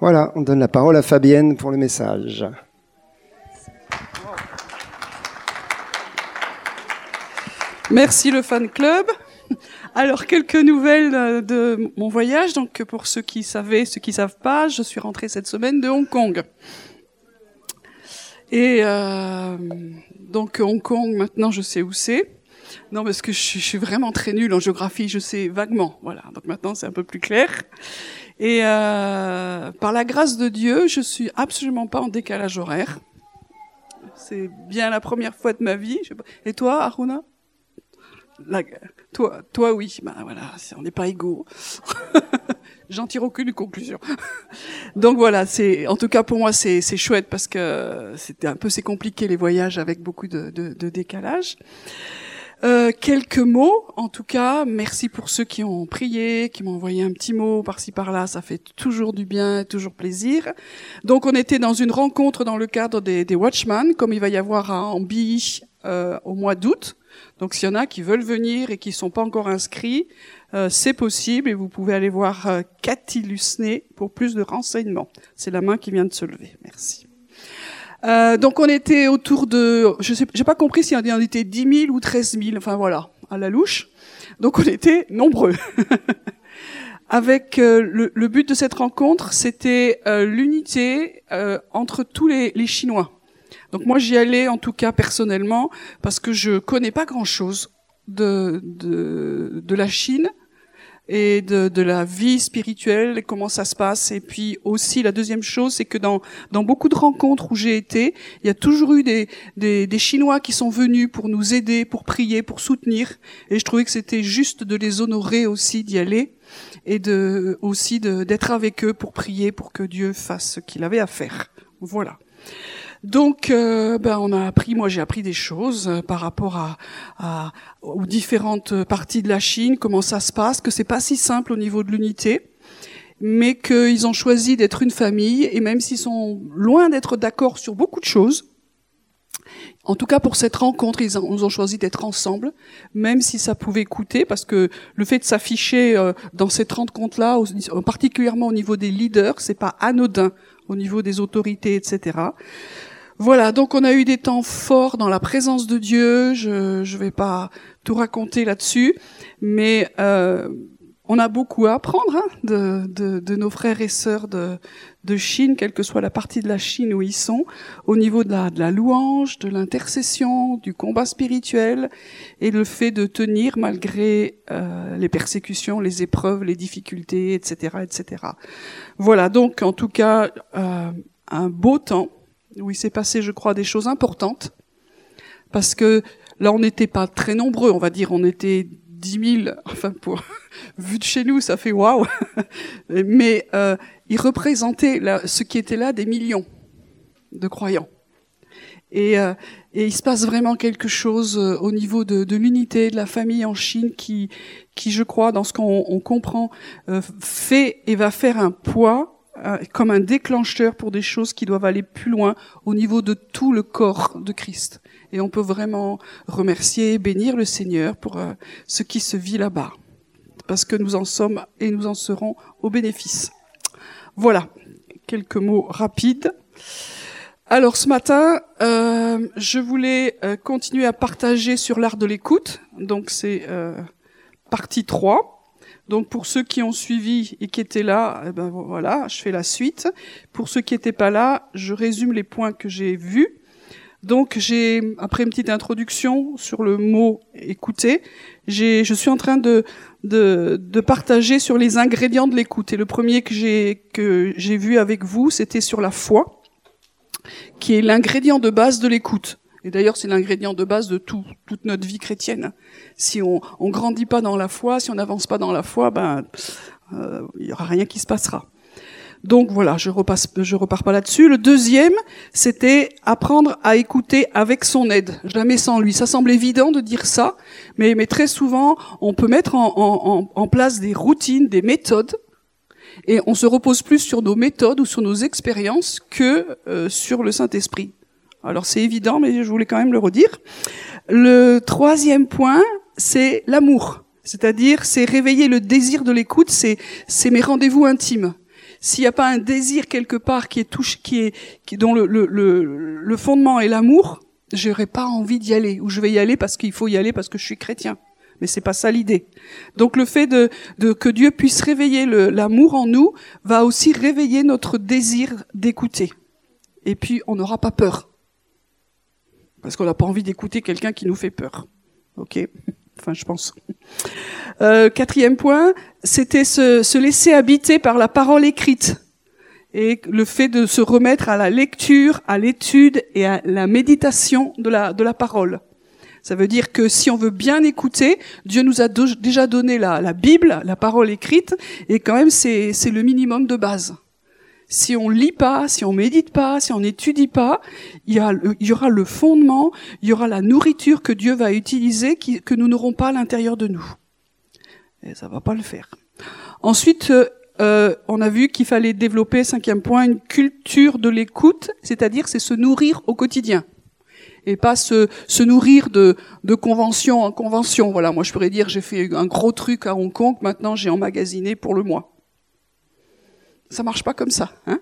Voilà, on donne la parole à Fabienne pour le message. Merci le fan club. Alors quelques nouvelles euh, de mon voyage. Donc pour ceux qui savaient, ceux qui savent pas, je suis rentrée cette semaine de Hong Kong. Et euh, donc Hong Kong, maintenant je sais où c'est. Non, parce que je suis, vraiment très nulle en géographie, je sais vaguement. Voilà, donc maintenant c'est un peu plus clair. Et euh, par la grâce de Dieu, je suis absolument pas en décalage horaire. C'est bien la première fois de ma vie. Et toi, Aruna? Toi, toi, oui. Ben voilà, on n'est pas égaux. J'en tire aucune conclusion. Donc voilà, c'est en tout cas pour moi c'est chouette parce que c'était un peu c'est compliqué les voyages avec beaucoup de décalage. Euh, quelques mots, en tout cas, merci pour ceux qui ont prié, qui m'ont envoyé un petit mot par-ci par-là, ça fait toujours du bien, toujours plaisir. Donc on était dans une rencontre dans le cadre des, Watchmen, comme il va y avoir à Ambi euh, au mois d'août. Donc s'il y en a qui veulent venir et qui sont pas encore inscrits, euh, c'est possible et vous pouvez aller voir euh, Cathy Lusné pour plus de renseignements. C'est la main qui vient de se lever. Merci. Euh, donc on était autour de, je sais, j'ai pas compris si on était 10 000 ou 13 000, enfin voilà, à la louche. Donc on était nombreux. Avec euh, le, le, but de cette rencontre, c'était euh, l'unité euh, entre tous les, les, Chinois. Donc moi j'y allais en tout cas personnellement parce que je connais pas grand chose de, de, de la Chine et de, de, la vie spirituelle, comment ça se passe. Et puis aussi, la deuxième chose, c'est que dans, dans beaucoup de rencontres où j'ai été, il y a toujours eu des, des, des, Chinois qui sont venus pour nous aider, pour prier, pour soutenir. Et je trouvais que c'était juste de les honorer aussi d'y aller et de, aussi d'être avec eux pour prier, pour que Dieu fasse ce qu'il avait à faire. Voilà. Donc, euh, ben, on a appris, moi j'ai appris des choses euh, par rapport à, à, aux différentes parties de la Chine, comment ça se passe, que c'est pas si simple au niveau de l'unité, mais qu'ils ont choisi d'être une famille, et même s'ils sont loin d'être d'accord sur beaucoup de choses, en tout cas, pour cette rencontre, ils ont, choisi d'être ensemble, même si ça pouvait coûter, parce que le fait de s'afficher euh, dans cette rencontre-là, particulièrement au niveau des leaders, c'est pas anodin au niveau des autorités, etc. Voilà, donc on a eu des temps forts dans la présence de Dieu. Je ne vais pas tout raconter là-dessus, mais euh, on a beaucoup à apprendre hein, de, de, de, nos frères et sœurs de, de, Chine, quelle que soit la partie de la Chine où ils sont, au niveau de la, de la louange, de l'intercession, du combat spirituel et le fait de tenir malgré euh, les persécutions, les épreuves, les difficultés, etc., etc. Voilà, donc en tout cas euh, un beau temps où il s'est passé, je crois, des choses importantes. Parce que là, on n'était pas très nombreux, on va dire, on était 10 000, enfin, pour, vu de chez nous, ça fait waouh. Mais euh, il représentait ce qui était là des millions de croyants. Et, euh, il se passe vraiment quelque chose euh, au niveau de, de l'unité de la famille en Chine qui, qui je crois, dans ce qu'on comprend, euh, fait et va faire un poids euh, comme un déclencheur pour des choses qui doivent aller plus loin au niveau de tout le corps de Christ. Et on peut vraiment remercier et bénir le Seigneur pour euh, ce qui se vit là-bas. Parce que nous en sommes et nous en serons au bénéfice. Voilà, quelques mots rapides. Alors ce matin, euh, je voulais euh, continuer à partager sur l'art de l'écoute. Donc c'est partie 3. Donc pour ceux qui ont suivi et qui étaient là, eh ben voilà, je fais la suite. Pour ceux qui n'étaient pas là, je résume les points que j'ai vus. Donc j'ai après une petite introduction sur le mot écouter, j'ai je suis en train de, de de partager sur les ingrédients de l'écoute. Et le premier que j'ai que j'ai vu avec vous, c'était sur la foi, qui est l'ingrédient de base de l'écoute. Et d'ailleurs, c'est l'ingrédient de base de tout, toute notre vie chrétienne. Si on, on grandit pas dans la foi, si on n'avance pas dans la foi, ben euh, il y aura rien qui se passera. Donc voilà, je repasse, je repars pas là-dessus. Le deuxième, c'était apprendre à écouter avec son aide, jamais sans lui. Ça semble évident de dire ça, mais, mais très souvent, on peut mettre en, en, en place des routines, des méthodes, et on se repose plus sur nos méthodes ou sur nos expériences que euh, sur le Saint-Esprit. Alors c'est évident, mais je voulais quand même le redire. Le troisième point, c'est l'amour. C'est-à-dire, c'est réveiller le désir de l'écoute, c'est, c'est mes rendez-vous intimes. s'il n'y a pas un désir quelque part qui est touché, qui est, qui, dont le, le, le, le fondement est l'amour, j'aurais pas envie d'y aller, ou je vais y aller parce qu'il faut y aller parce que je suis chrétien. Mais c'est pas ça l'idée. Donc le fait de, de que Dieu puisse réveiller l'amour en nous va aussi réveiller notre désir d'écouter. Et puis on n'aura pas peur. Parce qu'on n'a pas envie d'écouter quelqu'un qui nous fait peur. Ok? Enfin, je pense. Euh, quatrième point, c'était se, se laisser habiter par la parole écrite et le fait de se remettre à la lecture, à l'étude et à la méditation de la, de la parole. Ça veut dire que si on veut bien écouter, Dieu nous a déjà donné la, la, Bible, la parole écrite, et quand même c'est le minimum de base. Si on lit pas, si on médite pas, si on n'étudie pas, il y, aura le fondement, il y aura la nourriture que Dieu va utiliser que nous n'aurons pas à l'intérieur de nous. Et ça va pas le faire. Ensuite, euh, on a vu qu'il fallait développer, cinquième point, une culture de l'écoute, c'est-à-dire c'est se nourrir au quotidien et pas se, se nourrir de, de convention en convention. Voilà, moi je pourrais dire j'ai fait un gros truc à Hong Kong, maintenant j'ai emmagasiné pour le mois. Ça marche pas comme ça. Hein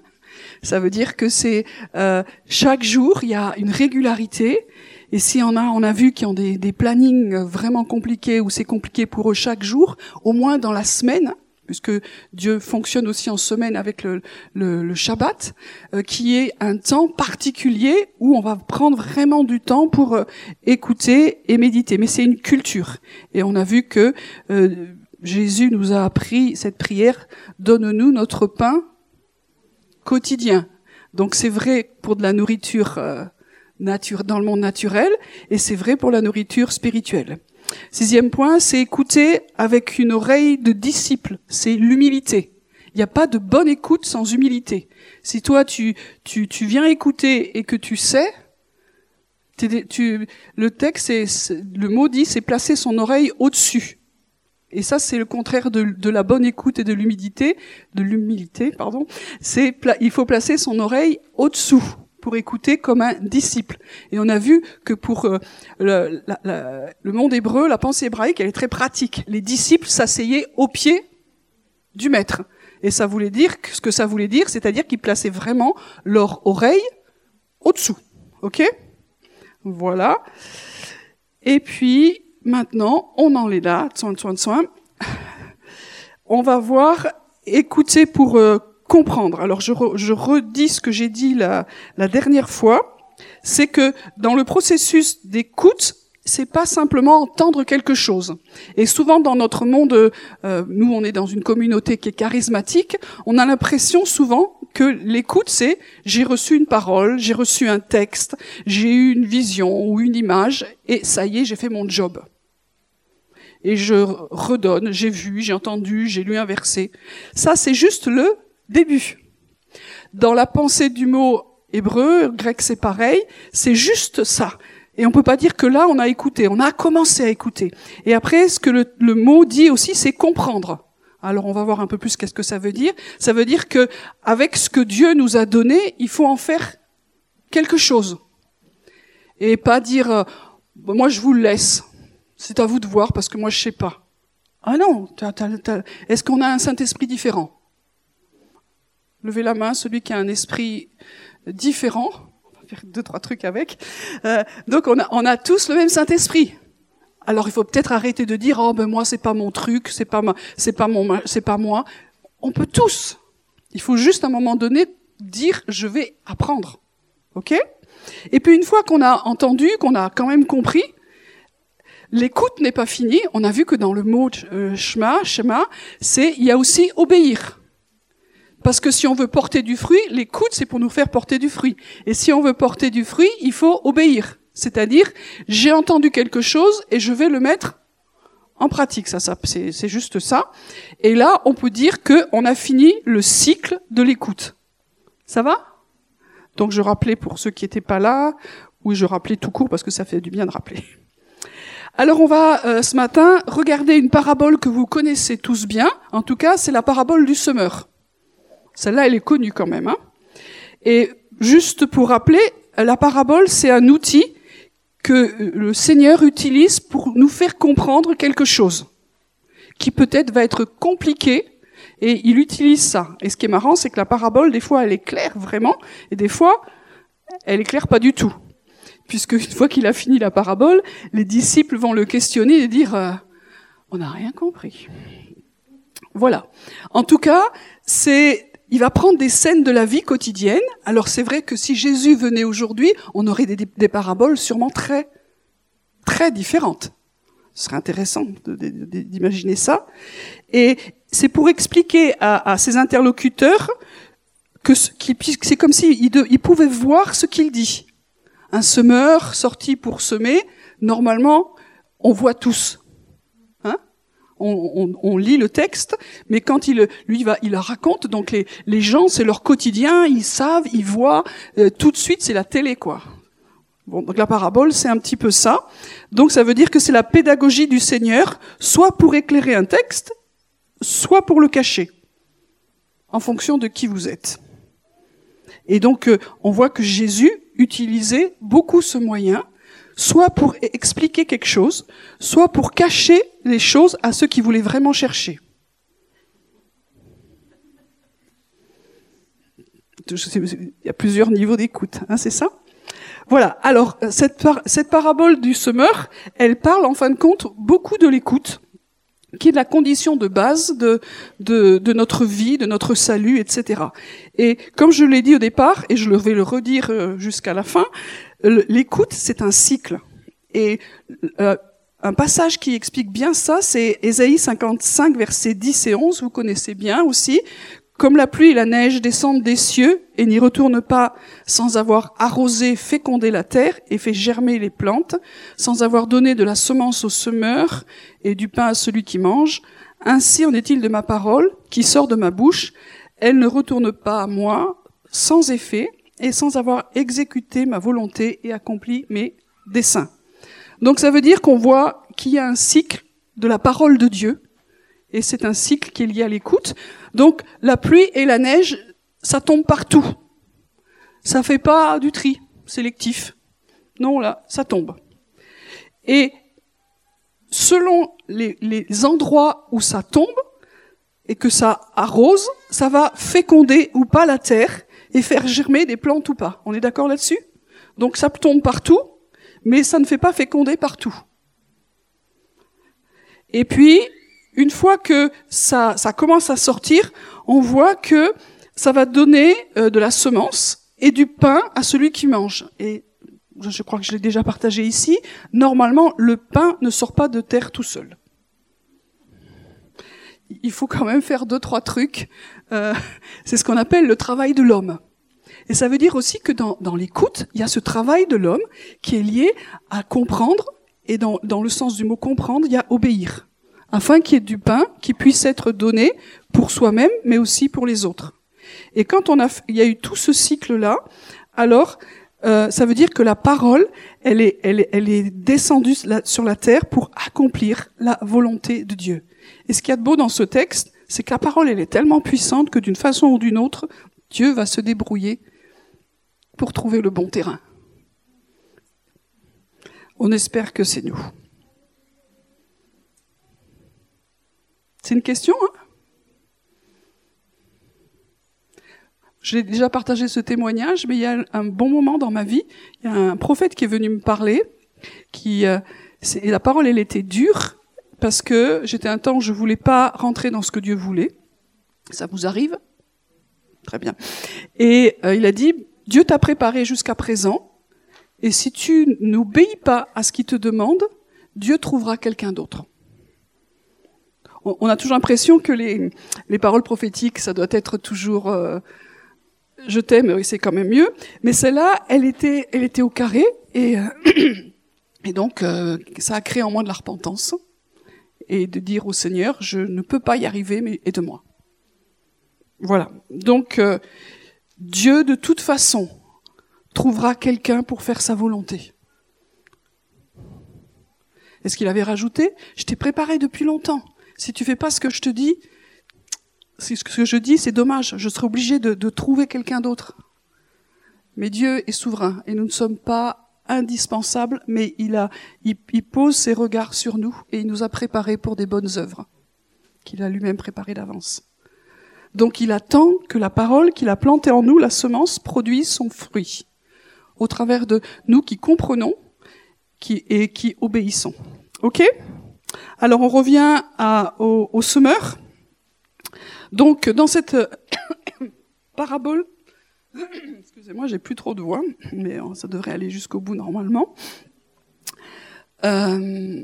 ça veut dire que c'est euh, chaque jour il y a une régularité. Et si on a, on a vu qu'ils ont des, des plannings vraiment compliqués ou c'est compliqué pour eux chaque jour, au moins dans la semaine, puisque Dieu fonctionne aussi en semaine avec le, le, Shabbat, euh, qui est un temps particulier où on va prendre vraiment du temps pour euh, écouter et méditer. Mais c'est une culture. Et on a vu que euh, Jésus nous a appris cette prière, donne-nous notre pain quotidien. Donc c'est vrai pour de la nourriture nature, dans le monde naturel, et c'est vrai pour la nourriture spirituelle. Sixième point, c'est écouter avec une oreille de disciple. C'est l'humilité. Il n'y a pas de bonne écoute sans humilité. Si toi tu, tu, tu viens écouter et que tu sais, tu, le texte, c'est, le mot dit, c'est placer son oreille au-dessus. Et ça, c'est le contraire de, la bonne écoute et de l'humilité, de l'humilité, pardon. C'est, il faut placer son oreille au-dessous pour écouter comme un disciple. Et on a vu que pour euh, le, le, monde hébreu, la pensée hébraïque, elle est très pratique. Les disciples s'asseyaient au pied du maître. Et ça voulait dire, ce que ça voulait dire, c'est-à-dire qu'ils plaçaient vraiment leur oreille au-dessous. OK? Voilà. Et puis, maintenant, on en est là, soin, soin, soin. On va voir, écouter pour euh, comprendre. Alors je, je redis ce que j'ai dit la, la dernière fois, c'est que dans le processus d'écoute, c'est pas simplement entendre quelque chose. Et souvent dans notre monde, euh, nous on est dans une communauté qui est charismatique, on a l'impression souvent que l'écoute c'est j'ai reçu une parole, j'ai reçu un texte, j'ai eu une vision ou une image et ça y est, j'ai fait mon job. Et je redonne, j'ai vu, j'ai entendu, j'ai lu un verset. Ça c'est juste le début. Dans la pensée du mot hébreu, grec c'est pareil, c'est juste ça. Et on peut pas dire que là on a écouté, on a commencé à écouter. Et après, ce que le, mot dit aussi, c'est comprendre. Alors on va voir un peu plus qu'est-ce que ça veut dire. Ça veut dire que avec ce que Dieu nous a donné, il faut en faire quelque chose. Et pas dire euh, moi je vous le laisse. C'est à vous de voir parce que moi je sais pas. Ah non, est-ce qu'on a un Saint-Esprit différent? Levez la main, celui qui a un esprit différent. On va faire deux, trois trucs avec. Euh, donc on a, on a tous le même Saint-Esprit. Alors il faut peut-être arrêter de dire oh ben moi c'est pas mon truc, c'est pas ma, c'est pas mon, c'est pas moi. On peut tous. Il faut juste à un moment donné dire je vais apprendre, ok? Et puis une fois qu'on a entendu, qu'on a quand même compris, l'écoute n'est pas finie. On a vu que dans le mot euh, shema, c'est il y a aussi obéir. Parce que si on veut porter du fruit, l'écoute, c'est pour nous faire porter du fruit. Et si on veut porter du fruit, il faut obéir. C'est-à-dire, j'ai entendu quelque chose et je vais le mettre en pratique. Ça, ça c'est juste ça. Et là, on peut dire que on a fini le cycle de l'écoute. Ça va? Donc, je rappelais pour ceux qui n'étaient pas là, ou je rappelais tout court parce que ça fait du bien de rappeler. Alors, on va euh, ce matin regarder une parabole que vous connaissez tous bien. En tout cas, c'est la parabole du semeur. Celle-là, elle est connue quand même. Hein Et juste pour rappeler, la parabole, c'est un outil que le Seigneur utilise pour nous faire comprendre quelque chose qui peut-être va être compliqué Et il utilise ça. Et ce qui est marrant, c'est que la parabole, des fois, elle est claire vraiment, et des fois, elle est claire pas du tout. Puisque une fois qu'il a fini la parabole, les disciples vont le questionner et dire euh, on n'a rien compris. Voilà. En tout cas, c'est il va prendre des scènes de la vie quotidienne. Alors c'est vrai que si Jésus venait aujourd'hui, on aurait des, paraboles sûrement très très différentes. Ce serait intéressant d'imaginer ça. Et c'est pour expliquer à, à ses interlocuteurs que c'est comme s'il il pouvait voir ce qu'il dit. Un semeur sorti pour semer, normalement, on voit tous. Hein? On, on, lit le texte, mais quand il lui va, il raconte. Donc les, les gens, c'est leur quotidien, ils savent, ils voient. Euh, tout de suite, c'est la télé, quoi. Bon, donc la parabole, c'est un petit peu ça. Donc ça veut dire que c'est la pédagogie du Seigneur, soit pour éclairer un texte, soit pour le cacher, en fonction de qui vous êtes. Et donc, euh, on voit que Jésus utilisait beaucoup ce moyen, soit pour expliquer quelque chose, soit pour cacher les choses à ceux qui voulaient vraiment chercher. Il y a plusieurs niveaux d'écoute, hein, c'est ça? Voilà. Alors, cette, cette parabole du semeur, elle parle en fin de compte beaucoup de l'écoute qui est la condition de base de, de, de, notre vie, de notre salut, etc. Et comme je l'ai dit au départ, et je vais le redire euh, jusqu'à la fin, l'écoute, c'est un cycle. Et euh, un passage qui explique bien ça, c'est Ésaïe 55, versets 10 et 11, vous connaissez bien aussi, comme la pluie et la neige descendent des cieux et n'y retournent pas sans avoir arrosé, fécondé la terre et fait germer les plantes, sans avoir donné de la semence au semeur et du pain à celui qui mange, ainsi en est-il de ma parole qui sort de ma bouche. Elle ne retourne pas à moi sans effet et sans avoir exécuté ma volonté et accompli mes desseins. Donc ça veut dire qu'on voit qu'il y a un cycle de la parole de Dieu et c'est un cycle qui est lié à l'écoute. Donc la pluie et la neige, ça tombe partout. Ça fait pas du tri sélectif. Non, là, ça tombe. Et selon les, les endroits où ça tombe et que ça arrose, ça va féconder ou pas la terre et faire germer des plantes ou pas. On est d'accord là-dessus? Donc ça tombe partout, mais ça ne fait pas féconder partout. Et puis, une fois que ça, commence à sortir, on voit que ça va donner euh, de la semence et du pain à celui qui mange. Et je crois que je l'ai déjà partagé ici. Normalement, le pain ne sort pas de terre tout seul. Il faut quand même faire deux trois trucs. Euh, c'est ce qu'on appelle le travail de l'homme. Et ça veut dire aussi que dans, l'écoute, il y a ce travail de l'homme qui est lié à comprendre, et dans le sens du mot comprendre, il y a obéir afin qu'il y ait du pain qui puisse être donné pour soi-même, mais aussi pour les autres. Et quand on a, il y a eu tout ce cycle-là, alors euh, ça veut dire que la parole, est, elle est descendue sur la terre pour accomplir la volonté de Dieu. Et ce qu'il y a de beau dans ce texte, c'est que la parole, elle est tellement puissante que d'une façon ou d'une autre, Dieu va se débrouiller pour trouver le bon terrain. On espère que c'est nous. C'est une question, hein J'ai déjà partagé ce témoignage, mais il y a un bon moment dans ma vie, il y a un prophète qui est venu me parler, qui euh, la parole elle était dure parce que j'étais un temps où je voulais pas rentrer dans ce que Dieu voulait. Ça vous arrive? Très bien. Et euh, il a dit Dieu t'a préparé jusqu'à présent, et si tu n'obéis pas à ce qu'il te demande, Dieu trouvera quelqu'un d'autre on, a toujours l'impression que les, les, paroles prophétiques, ça doit être toujours euh, je t'aime, oui, c'est quand même mieux. Mais celle-là, elle était, au carré et, euh, donc euh, ça a créé en moi de la repentance et de dire au Seigneur, je ne peux pas y arriver, mais aide-moi. Voilà. Donc Dieu, de toute façon, trouvera quelqu'un pour faire sa volonté. Est-ce qu'il avait rajouté? Je t'ai préparé depuis longtemps. Si tu fais pas ce que je te dis, ce que je dis, c'est dommage. Je serai obligé de, trouver quelqu'un d'autre. Mais Dieu est souverain et nous ne sommes pas indispensables, mais il, pose ses regards sur nous et il nous a préparés pour des bonnes œuvres qu'il a lui-même préparées d'avance. Donc il attend que la parole qu'il a plantée en nous, la semence, produise son fruit au travers de nous qui comprenons et qui obéissons. Ok? Alors on revient au, semeur. Donc dans cette parabole, excusez-moi, j'ai plus trop de voix, mais ça devrait aller jusqu'au bout normalement. Euh,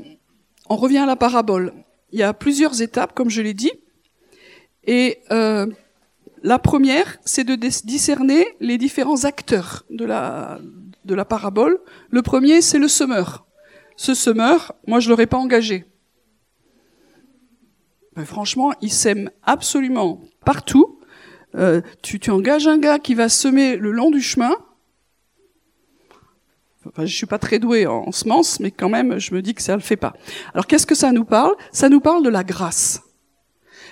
on revient à la parabole. Il y a plusieurs étapes, comme je l'ai dit, et euh, la première, c'est de discerner les différents acteurs de la, parabole. Le premier, c'est le semeur. Ce semeur, moi, je l'aurais pas engagé. Franchement, il sème absolument partout. Euh, tu, tu engages un gars qui va semer le long du chemin. Enfin, je suis pas très doué en semences, mais quand même, je me dis que ça le fait pas. Alors, qu'est-ce que ça nous parle? Ça nous parle de la grâce.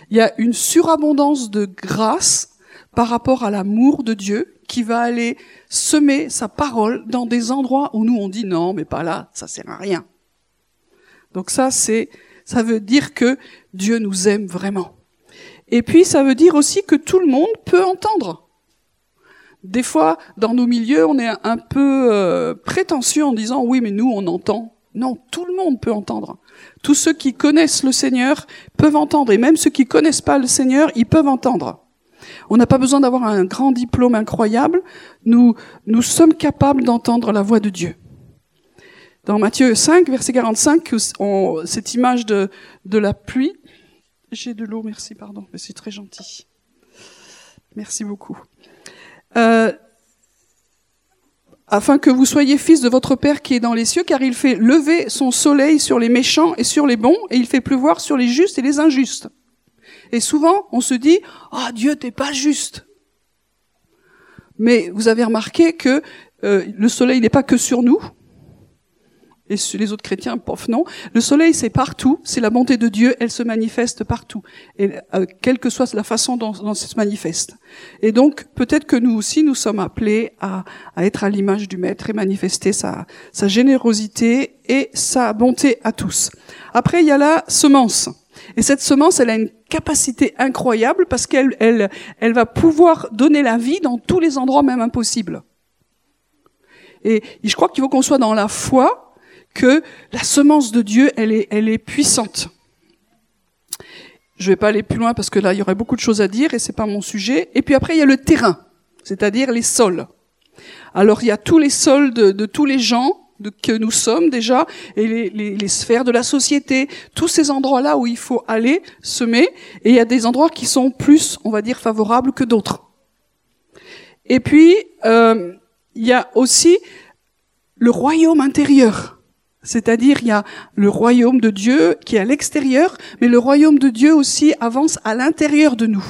Il y a une surabondance de grâce par rapport à l'amour de Dieu qui va aller semer sa parole dans des endroits où nous on dit non, mais pas là, ça sert à rien. Donc ça, c'est, ça veut dire que Dieu nous aime vraiment. Et puis ça veut dire aussi que tout le monde peut entendre. Des fois, dans nos milieux, on est un peu euh, prétentieux en disant oui, mais nous on entend. Non, tout le monde peut entendre. Tous ceux qui connaissent le Seigneur peuvent entendre, et même ceux qui connaissent pas le Seigneur, ils peuvent entendre. On n'a pas besoin d'avoir un grand diplôme incroyable. Nous, nous sommes capables d'entendre la voix de Dieu. Dans Matthieu 5, verset 45, on, cette image de, de la pluie. J'ai de l'eau, merci, pardon, mais c'est très gentil. Merci beaucoup. Euh, afin que vous soyez fils de votre Père qui est dans les cieux, car il fait lever son soleil sur les méchants et sur les bons, et il fait pleuvoir sur les justes et les injustes. Et souvent, on se dit, ah Dieu, t'es pas juste. Mais vous avez remarqué que euh, le soleil n'est pas que sur nous, et les autres chrétiens, pof, non. Le soleil, c'est partout, c'est la bonté de Dieu, elle se manifeste partout, et euh, quelle que soit la façon dont, dont elle se manifeste. Et donc, peut-être que nous aussi, nous sommes appelés à, à être à l'image du Maître et manifester sa, sa générosité et sa bonté à tous. Après, il y a la semence. Et cette semence, elle a une capacité incroyable parce qu'elle elle, elle va pouvoir donner la vie dans tous les endroits même impossibles. Et je crois qu'il faut qu'on soit dans la foi que la semence de Dieu, elle est, elle est puissante. Je vais pas aller plus loin parce que là, il y aurait beaucoup de choses à dire et c'est pas mon sujet. Et puis après, il y a le terrain, c'est-à-dire les sols. Alors, il y a tous les sols de, de tous les gens de, que nous sommes déjà, et les, les, les, sphères de la société, tous ces endroits-là où il faut aller semer, et il y a des endroits qui sont plus, on va dire, favorables que d'autres. Et puis, euh, il y a aussi le royaume intérieur. C'est-à-dire, il y a le royaume de Dieu qui est à l'extérieur, mais le royaume de Dieu aussi avance à l'intérieur de nous.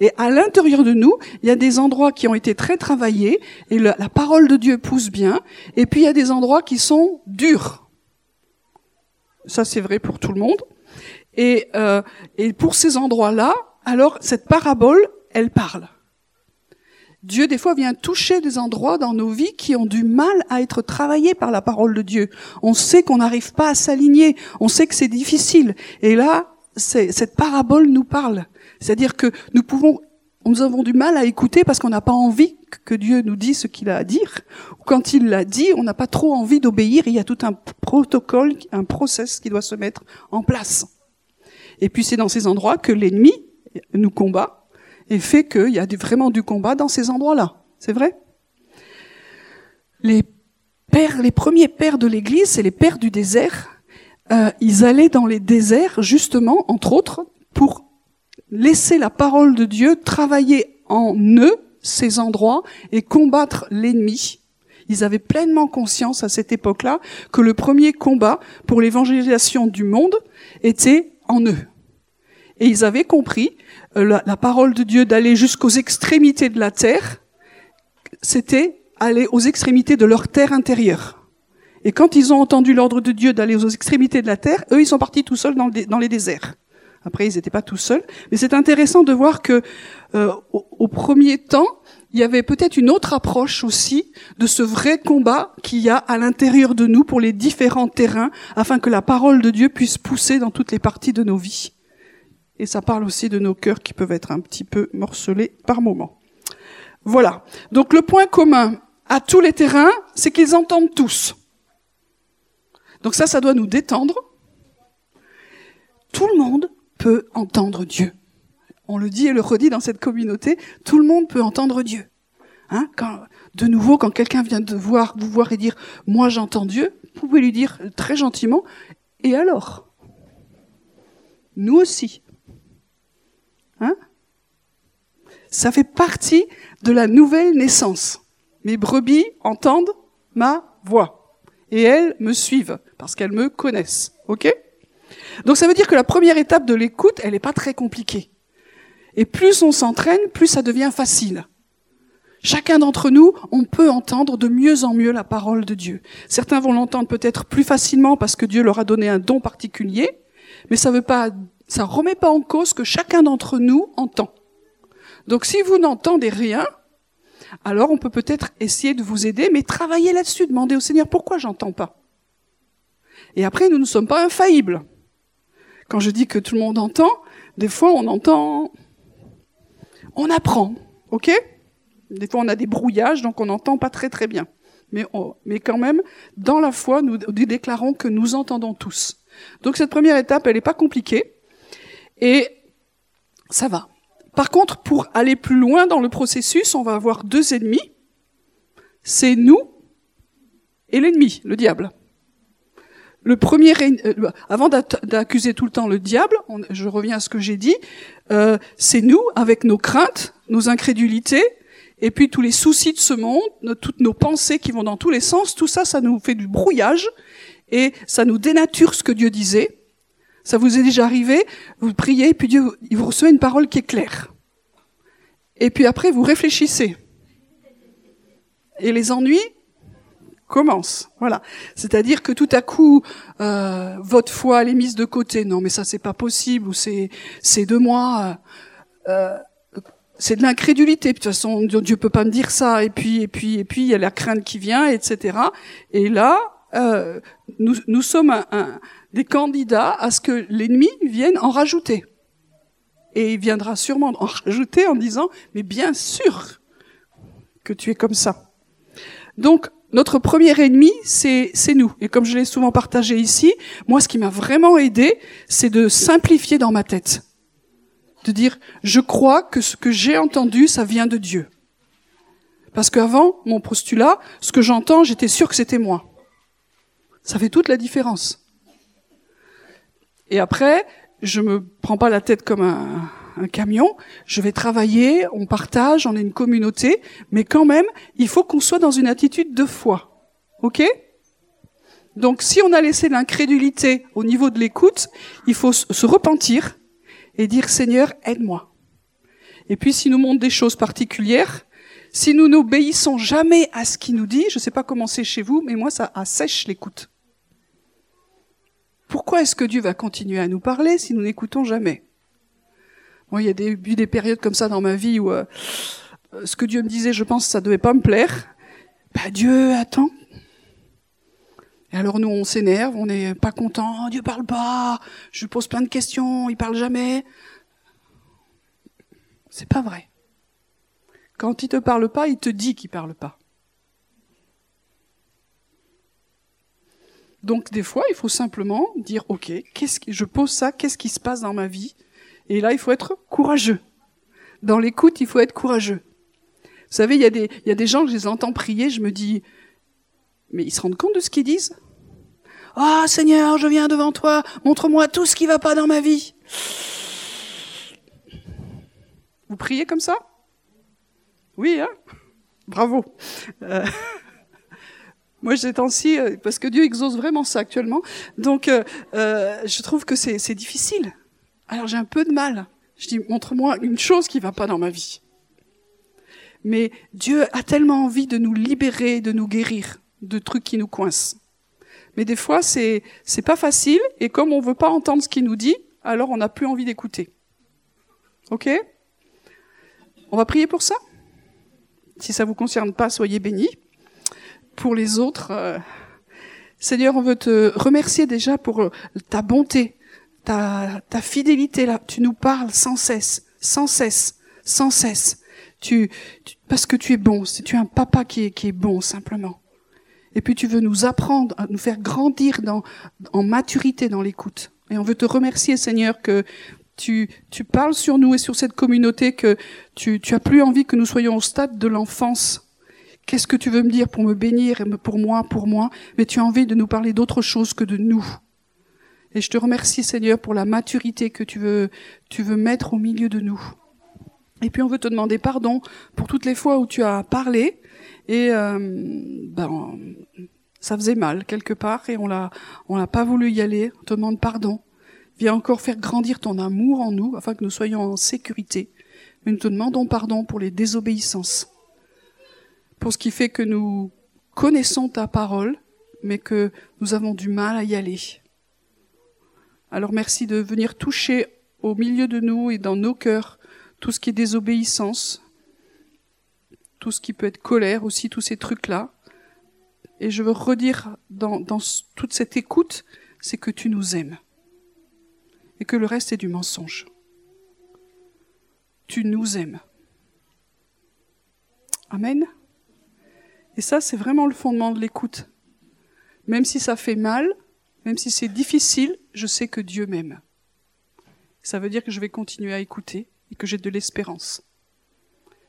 Et à l'intérieur de nous, il y a des endroits qui ont été très travaillés et la, parole de Dieu pousse bien. Et puis il y a des endroits qui sont durs. Ça, c'est vrai pour tout le monde. Et, euh, et pour ces endroits-là, alors cette parabole, elle parle. Dieu, des fois, vient toucher des endroits dans nos vies qui ont du mal à être travaillés par la parole de Dieu. On sait qu'on n'arrive pas à s'aligner, on sait que c'est difficile. Et là, cette parabole nous parle. C'est-à-dire que nous avons du mal à écouter parce qu'on n'a pas envie que Dieu nous dise ce qu'il a à dire. Quand il l'a dit, on n'a pas trop envie d'obéir. Il y a tout un protocole, un process qui doit se mettre en place. Et puis c'est dans ces endroits que l'ennemi nous combat et fait qu'il y a vraiment du combat dans ces endroits-là. C'est vrai? Les pères, les premiers pères de l'Église, c'est les pères du désert. Euh, ils allaient dans les déserts justement, entre autres, pour laisser la parole de Dieu travailler en eux ces endroits et combattre l'ennemi. Ils avaient pleinement conscience à cette époque-là que le premier combat pour l'évangélisation du monde était en eux. Et ils avaient compris la, la parole de Dieu d'aller jusqu'aux extrémités de la terre, c'était aller aux extrémités de leur terre intérieure. Et quand ils ont entendu l'ordre de Dieu d'aller aux extrémités de la terre, eux, ils sont partis tout seuls dans, les déserts. Après, ils n'étaient pas tout seuls. Mais c'est intéressant de voir que euh, au, premier temps, il y avait peut-être une autre approche aussi de ce vrai combat qu'il y a à l'intérieur de nous pour les différents terrains, afin que la parole de Dieu puisse pousser dans toutes les parties de nos vies. Et ça parle aussi de nos cœurs qui peuvent être un petit peu morcelés par moments. Voilà. Donc le point commun à tous les terrains, c'est qu'ils entendent tous. Donc ça, ça doit nous détendre. Tout le monde peut entendre Dieu. On le dit et le redit dans cette communauté, tout le monde peut entendre Dieu. Hein de nouveau, quand quelqu'un vient de voir, vous voir et dire « moi j'entends Dieu », vous pouvez lui dire très gentiment « et alors ?» Nous aussi. Hein? Ça fait partie de la nouvelle naissance. Mes brebis entendent ma voix et elles me suivent parce qu'elles me connaissent. OK? Donc ça veut dire que la première étape de l'écoute, elle n'est pas très compliquée. Et plus on s'entraîne, plus ça devient facile. Chacun d'entre nous, on peut entendre de mieux en mieux la parole de Dieu. Certains vont l'entendre peut-être plus facilement parce que Dieu leur a donné un don particulier, mais ça veut pas, ça remet pas en cause que chacun d'entre nous entend. Donc si vous n'entendez rien, alors on peut peut-être essayer de vous aider, mais travailler là-dessus, demander au Seigneur pourquoi j'entends pas. Et après, nous ne sommes pas infaillibles. Quand je dis que tout le monde entend, des fois on entend, on apprend, ok? Des fois on a des brouillages, donc on n'entend pas très très bien. Mais, mais quand même, dans la foi, nous déclarons que nous entendons tous. Donc cette première étape, elle n'est pas compliquée. Et ça va. Par contre, pour aller plus loin dans le processus, on va avoir deux ennemis. C'est nous et l'ennemi, le diable. Le premier, euh, avant d'accuser tout le temps le diable, je reviens à ce que j'ai dit, euh, c'est nous avec nos craintes, nos incrédulités, et puis tous les soucis de ce monde, toutes nos pensées qui vont dans tous les sens, tout ça, ça nous fait du brouillage et ça nous dénature ce que Dieu disait. Ça vous est déjà arrivé Vous priez, puis Dieu, vous reçoit une parole qui est claire. Et puis après, vous réfléchissez. Et les ennuis commencent. Voilà. C'est-à-dire que tout à coup, euh, votre foi elle est mise de côté. Non, mais ça c'est pas possible. Ou c'est c'est de moi. Euh, c'est de l'incrédulité. De toute façon, Dieu peut pas me dire ça. Et puis et puis et puis il y a la crainte qui vient, etc. Et là, euh, nous nous sommes un, des candidats à ce que l'ennemi vienne en rajouter. Et il viendra sûrement en rajouter en disant, mais bien sûr que tu es comme ça. Donc, notre premier ennemi, c'est nous. Et comme je l'ai souvent partagé ici, moi, ce qui m'a vraiment aidé, c'est de simplifier dans ma tête. De dire, je crois que ce que j'ai entendu, ça vient de Dieu. Parce qu'avant, mon postulat, ce que j'entends, j'étais sûr que c'était moi. Ça fait toute la différence. Et après, je me prends pas la tête comme un, camion. Je vais travailler, on partage, on est une communauté, mais quand même, il faut qu'on soit dans une attitude de foi. Ok? Donc, si on a laissé l'incrédulité au niveau de l'écoute, il faut se repentir et dire Seigneur, aide-moi. Et puis, s'il nous montre des choses particulières, si nous n'obéissons jamais à ce qu'il nous dit, je ne sais pas comment c'est chez vous, mais moi, ça assèche l'écoute. Pourquoi est-ce que Dieu va continuer à nous parler si nous n'écoutons jamais? Moi, il y a des, eu des périodes comme ça dans ma vie où euh, ce que Dieu me disait, je pense, ça devait pas me plaire. Bah, Dieu attend. Et alors nous, on s'énerve, on n'est pas content. Oh, Dieu parle pas. Je pose plein de questions, il parle jamais. C'est pas vrai. Quand il te parle pas, il te dit qu'il parle pas. Donc des fois, il faut simplement dire, OK, qu'est-ce que, je pose ça, qu'est-ce qui se passe dans ma vie? Et là, il faut être courageux. Dans l'écoute, il faut être courageux. Vous savez, il y, a des, il y a des gens que je les entends prier, je me dis, mais ils se rendent compte de ce qu'ils disent Ah Seigneur, je viens devant toi, montre-moi tout ce qui va pas dans ma vie. Vous priez comme ça? Oui, hein? Bravo. Euh... Moi, ces temps-ci, euh, parce que Dieu exauce vraiment ça actuellement, donc euh, euh, je trouve que c'est difficile. Alors j'ai un peu de mal. Je dis, montre-moi une chose qui va pas dans ma vie. Mais Dieu a tellement envie de nous libérer, de nous guérir de trucs qui nous coincent. Mais des fois, c'est c'est pas facile, et comme on veut pas entendre ce qu'il nous dit, alors on n'a plus envie d'écouter. Ok? On va prier pour ça? Si ça vous concerne pas, soyez bénis pour les autres. Euh, Seigneur, on veut te remercier déjà pour euh, ta bonté, ta, ta fidélité là. Tu nous parles sans cesse, sans cesse, sans cesse. Tu, parce que tu es bon. Tu es un papa qui est, qui est bon simplement. Et puis tu veux nous apprendre, à nous faire grandir dans, en maturité dans l'écoute. Et on veut te remercier, Seigneur, que tu, tu parles sur nous et sur cette communauté, que tu, tu as plus envie que nous soyons au stade de l'enfance. Qu'est-ce que tu veux me dire pour me bénir et pour moi, pour moi? Mais tu as envie de nous parler d'autre chose que de nous. Et je te remercie, Seigneur, pour la maturité que tu veux, tu veux mettre au milieu de nous. Et puis on veut te demander pardon pour toutes les fois où tu as parlé et euh, ben, ça faisait mal quelque part et on l'a on l'a pas voulu y aller. On te demande pardon. Viens encore faire grandir ton amour en nous afin que nous soyons en sécurité. Mais nous te demandons pardon pour les désobéissances, pour ce qui fait que nous connaissons ta parole, mais que nous avons du mal à y aller. Alors merci de venir toucher au milieu de nous et dans nos cœurs tout ce qui est désobéissance, tout ce qui peut être colère aussi, tous ces trucs-là. Et je veux redire dans, dans toute cette écoute, c'est que tu nous aimes et que le reste est du mensonge. Tu nous aimes. Amen. Et ça, c'est vraiment le fondement de l'écoute. Même si ça fait mal, même si c'est difficile, je sais que Dieu m'aime. Ça veut dire que je vais continuer à écouter et que j'ai de l'espérance.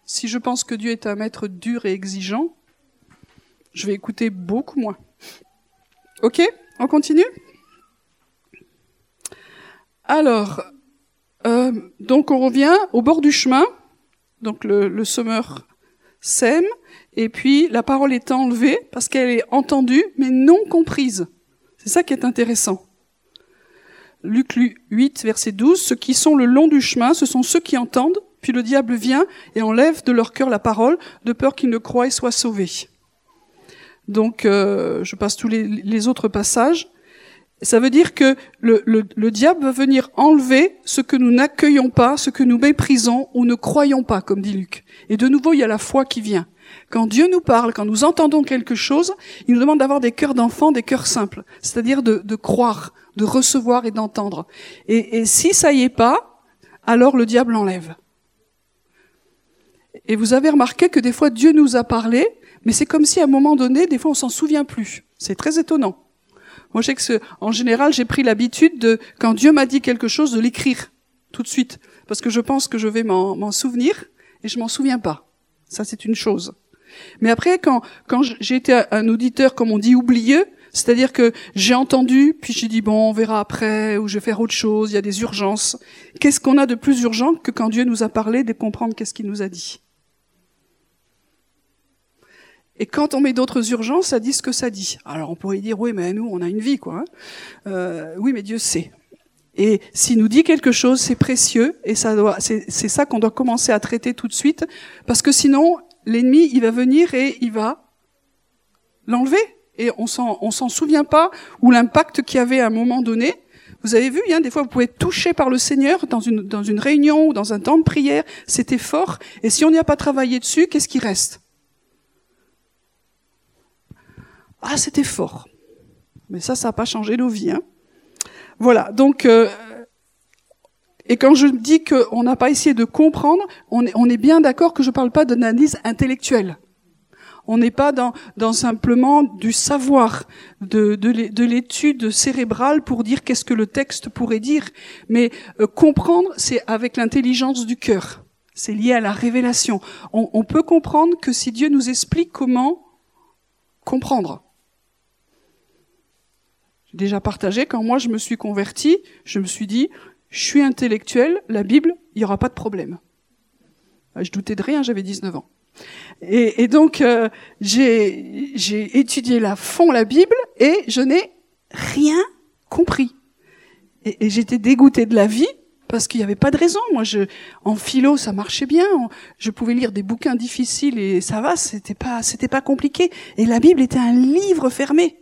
Si je pense que Dieu est un maître dur et exigeant, je vais écouter beaucoup moins. Ok On continue? Alors, euh, donc on revient au bord du chemin. Donc le, le semeur sème, et puis la parole est enlevée parce qu'elle est entendue mais non comprise. C'est ça qui est intéressant. Luc 8, verset 12, ceux qui sont le long du chemin, ce sont ceux qui entendent, puis le diable vient et enlève de leur cœur la parole, de peur qu'ils ne croient et soient sauvés. Donc, euh, je passe tous les, autres passages. Ça veut dire que le, le, diable va venir enlever ce que nous n'accueillons pas, ce que nous méprisons ou ne croyons pas, comme dit Luc. Et de nouveau, il y a la foi qui vient. Quand Dieu nous parle, quand nous entendons quelque chose, il nous demande d'avoir des cœurs d'enfants, des cœurs simples, c'est-à-dire de, de, croire, de recevoir et d'entendre. Et, et si ça y est pas, alors le diable enlève. Et vous avez remarqué que des fois Dieu nous a parlé, mais c'est comme si à un moment donné, des fois on s'en souvient plus. C'est très étonnant. Moi, je sais que en général, j'ai pris l'habitude de, quand Dieu m'a dit quelque chose, de l'écrire tout de suite, parce que je pense que je vais m'en souvenir et je m'en souviens pas. Ça, c'est une chose. Mais après, quand, j'ai été un auditeur, comme on dit, oublieux, c'est-à-dire que j'ai entendu, puis j'ai dit bon, on verra après, ou je vais faire autre chose, il y a des urgences. Qu'est-ce qu'on a de plus urgent que quand Dieu nous a parlé, de comprendre qu'est-ce qu'il nous a dit? Et quand on met d'autres urgences, ça dit ce que ça dit. Alors on pourrait dire oui, mais nous on a une vie, quoi. Hein. Euh, oui, mais Dieu sait. Et s'il nous dit quelque chose, c'est précieux, et ça doit, c'est, ça qu'on doit commencer à traiter tout de suite, parce que sinon l'ennemi il va venir et il va l'enlever, et on s'en, on s'en souvient pas ou l'impact qu'il y avait à un moment donné. Vous avez vu, hein, des fois vous pouvez être touché par le Seigneur dans une dans une réunion ou dans un temps de prière, c'était fort, et si on n'y a pas travaillé dessus, qu'est-ce qui reste? Ah, c'était fort. Mais ça, ça n'a pas changé nos vies. Hein. Voilà, donc, euh, et quand je dis qu'on n'a pas essayé de comprendre, on est, bien d'accord que je ne parle pas d'analyse intellectuelle. On n'est pas dans, simplement du savoir, de, de l'étude cérébrale pour dire qu'est-ce que le texte pourrait dire, mais euh, comprendre, c'est avec l'intelligence du cœur. C'est lié à la révélation. On, on peut comprendre que si Dieu nous explique comment comprendre déjà partagé, quand moi je me suis converti, je me suis dit, je suis intellectuel, la Bible, il n'y aura pas de problème. Euh, je doutais de rien, j'avais 19 ans. Et, donc euh, j'ai étudié la fond la Bible et je n'ai rien compris. Et, j'étais dégoûté de la vie parce qu'il n'y avait pas de raison. Moi, je, en philo, ça marchait bien. Je pouvais lire des bouquins difficiles et ça va, c'était pas, c'était pas compliqué. Et la Bible était un livre fermé.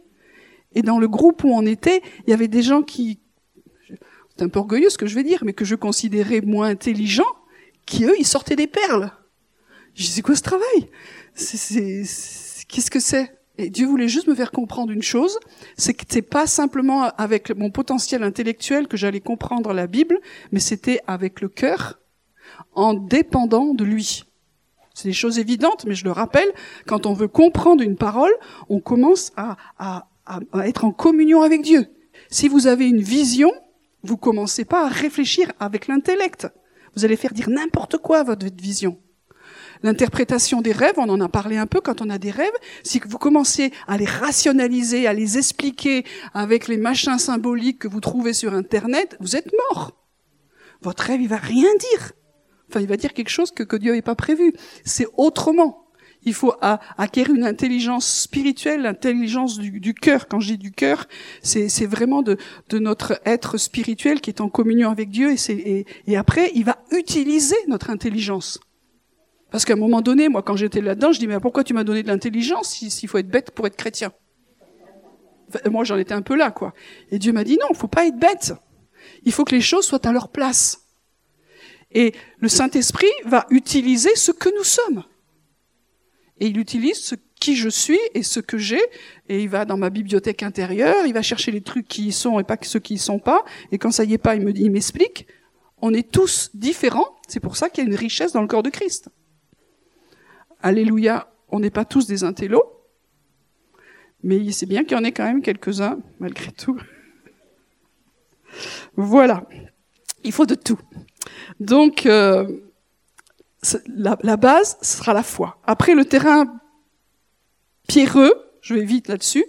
Et dans le groupe où on était, il y avait des gens qui, c'est un peu orgueilleux ce que je vais dire, mais que je considérais moins intelligents, qui eux, ils sortaient des perles. Je dis, c'est quoi ce travail? Qu'est-ce que c'est? Et Dieu voulait juste me faire comprendre une chose, c'est que c'est pas simplement avec mon potentiel intellectuel que j'allais comprendre la Bible, mais c'était avec le cœur, en dépendant de lui. C'est des choses évidentes, mais je le rappelle, quand on veut comprendre une parole, on commence à, à, à, être en communion avec Dieu. Si vous avez une vision, vous commencez pas à réfléchir avec l'intellect. Vous allez faire dire n'importe quoi à votre vision. L'interprétation des rêves, on en a parlé un peu quand on a des rêves, si vous commencez à les rationaliser, à les expliquer avec les machins symboliques que vous trouvez sur Internet, vous êtes mort. Votre rêve, il va rien dire. Enfin, il va dire quelque chose que, que Dieu n'avait pas prévu. C'est autrement. Il faut acquérir une intelligence spirituelle, l'intelligence du, cœur. Quand je dis du cœur, c'est vraiment de, notre être spirituel qui est en communion avec Dieu. Et, après, il va utiliser notre intelligence. Parce qu'à un moment donné, moi, quand j'étais là-dedans, je dis, mais pourquoi tu m'as donné de l'intelligence s'il faut être bête pour être chrétien? Moi, j'en étais un peu là, quoi. Et Dieu m'a dit, non, il faut pas être bête. Il faut que les choses soient à leur place. Et le Saint-Esprit va utiliser ce que nous sommes. Et il utilise ce qui je suis et ce que j'ai, et il va dans ma bibliothèque intérieure, il va chercher les trucs qui y sont et pas ceux qui y sont pas, et quand ça y est pas, il m'explique. On est tous différents, c'est pour ça qu'il y a une richesse dans le corps de Christ. Alléluia, on n'est pas tous des intellos, mais c'est bien qu'il y en ait quand même quelques-uns, malgré tout. voilà, il faut de tout. Donc, euh, la, la, base sera la foi. Après, le terrain pierreux, je vais vite là-dessus.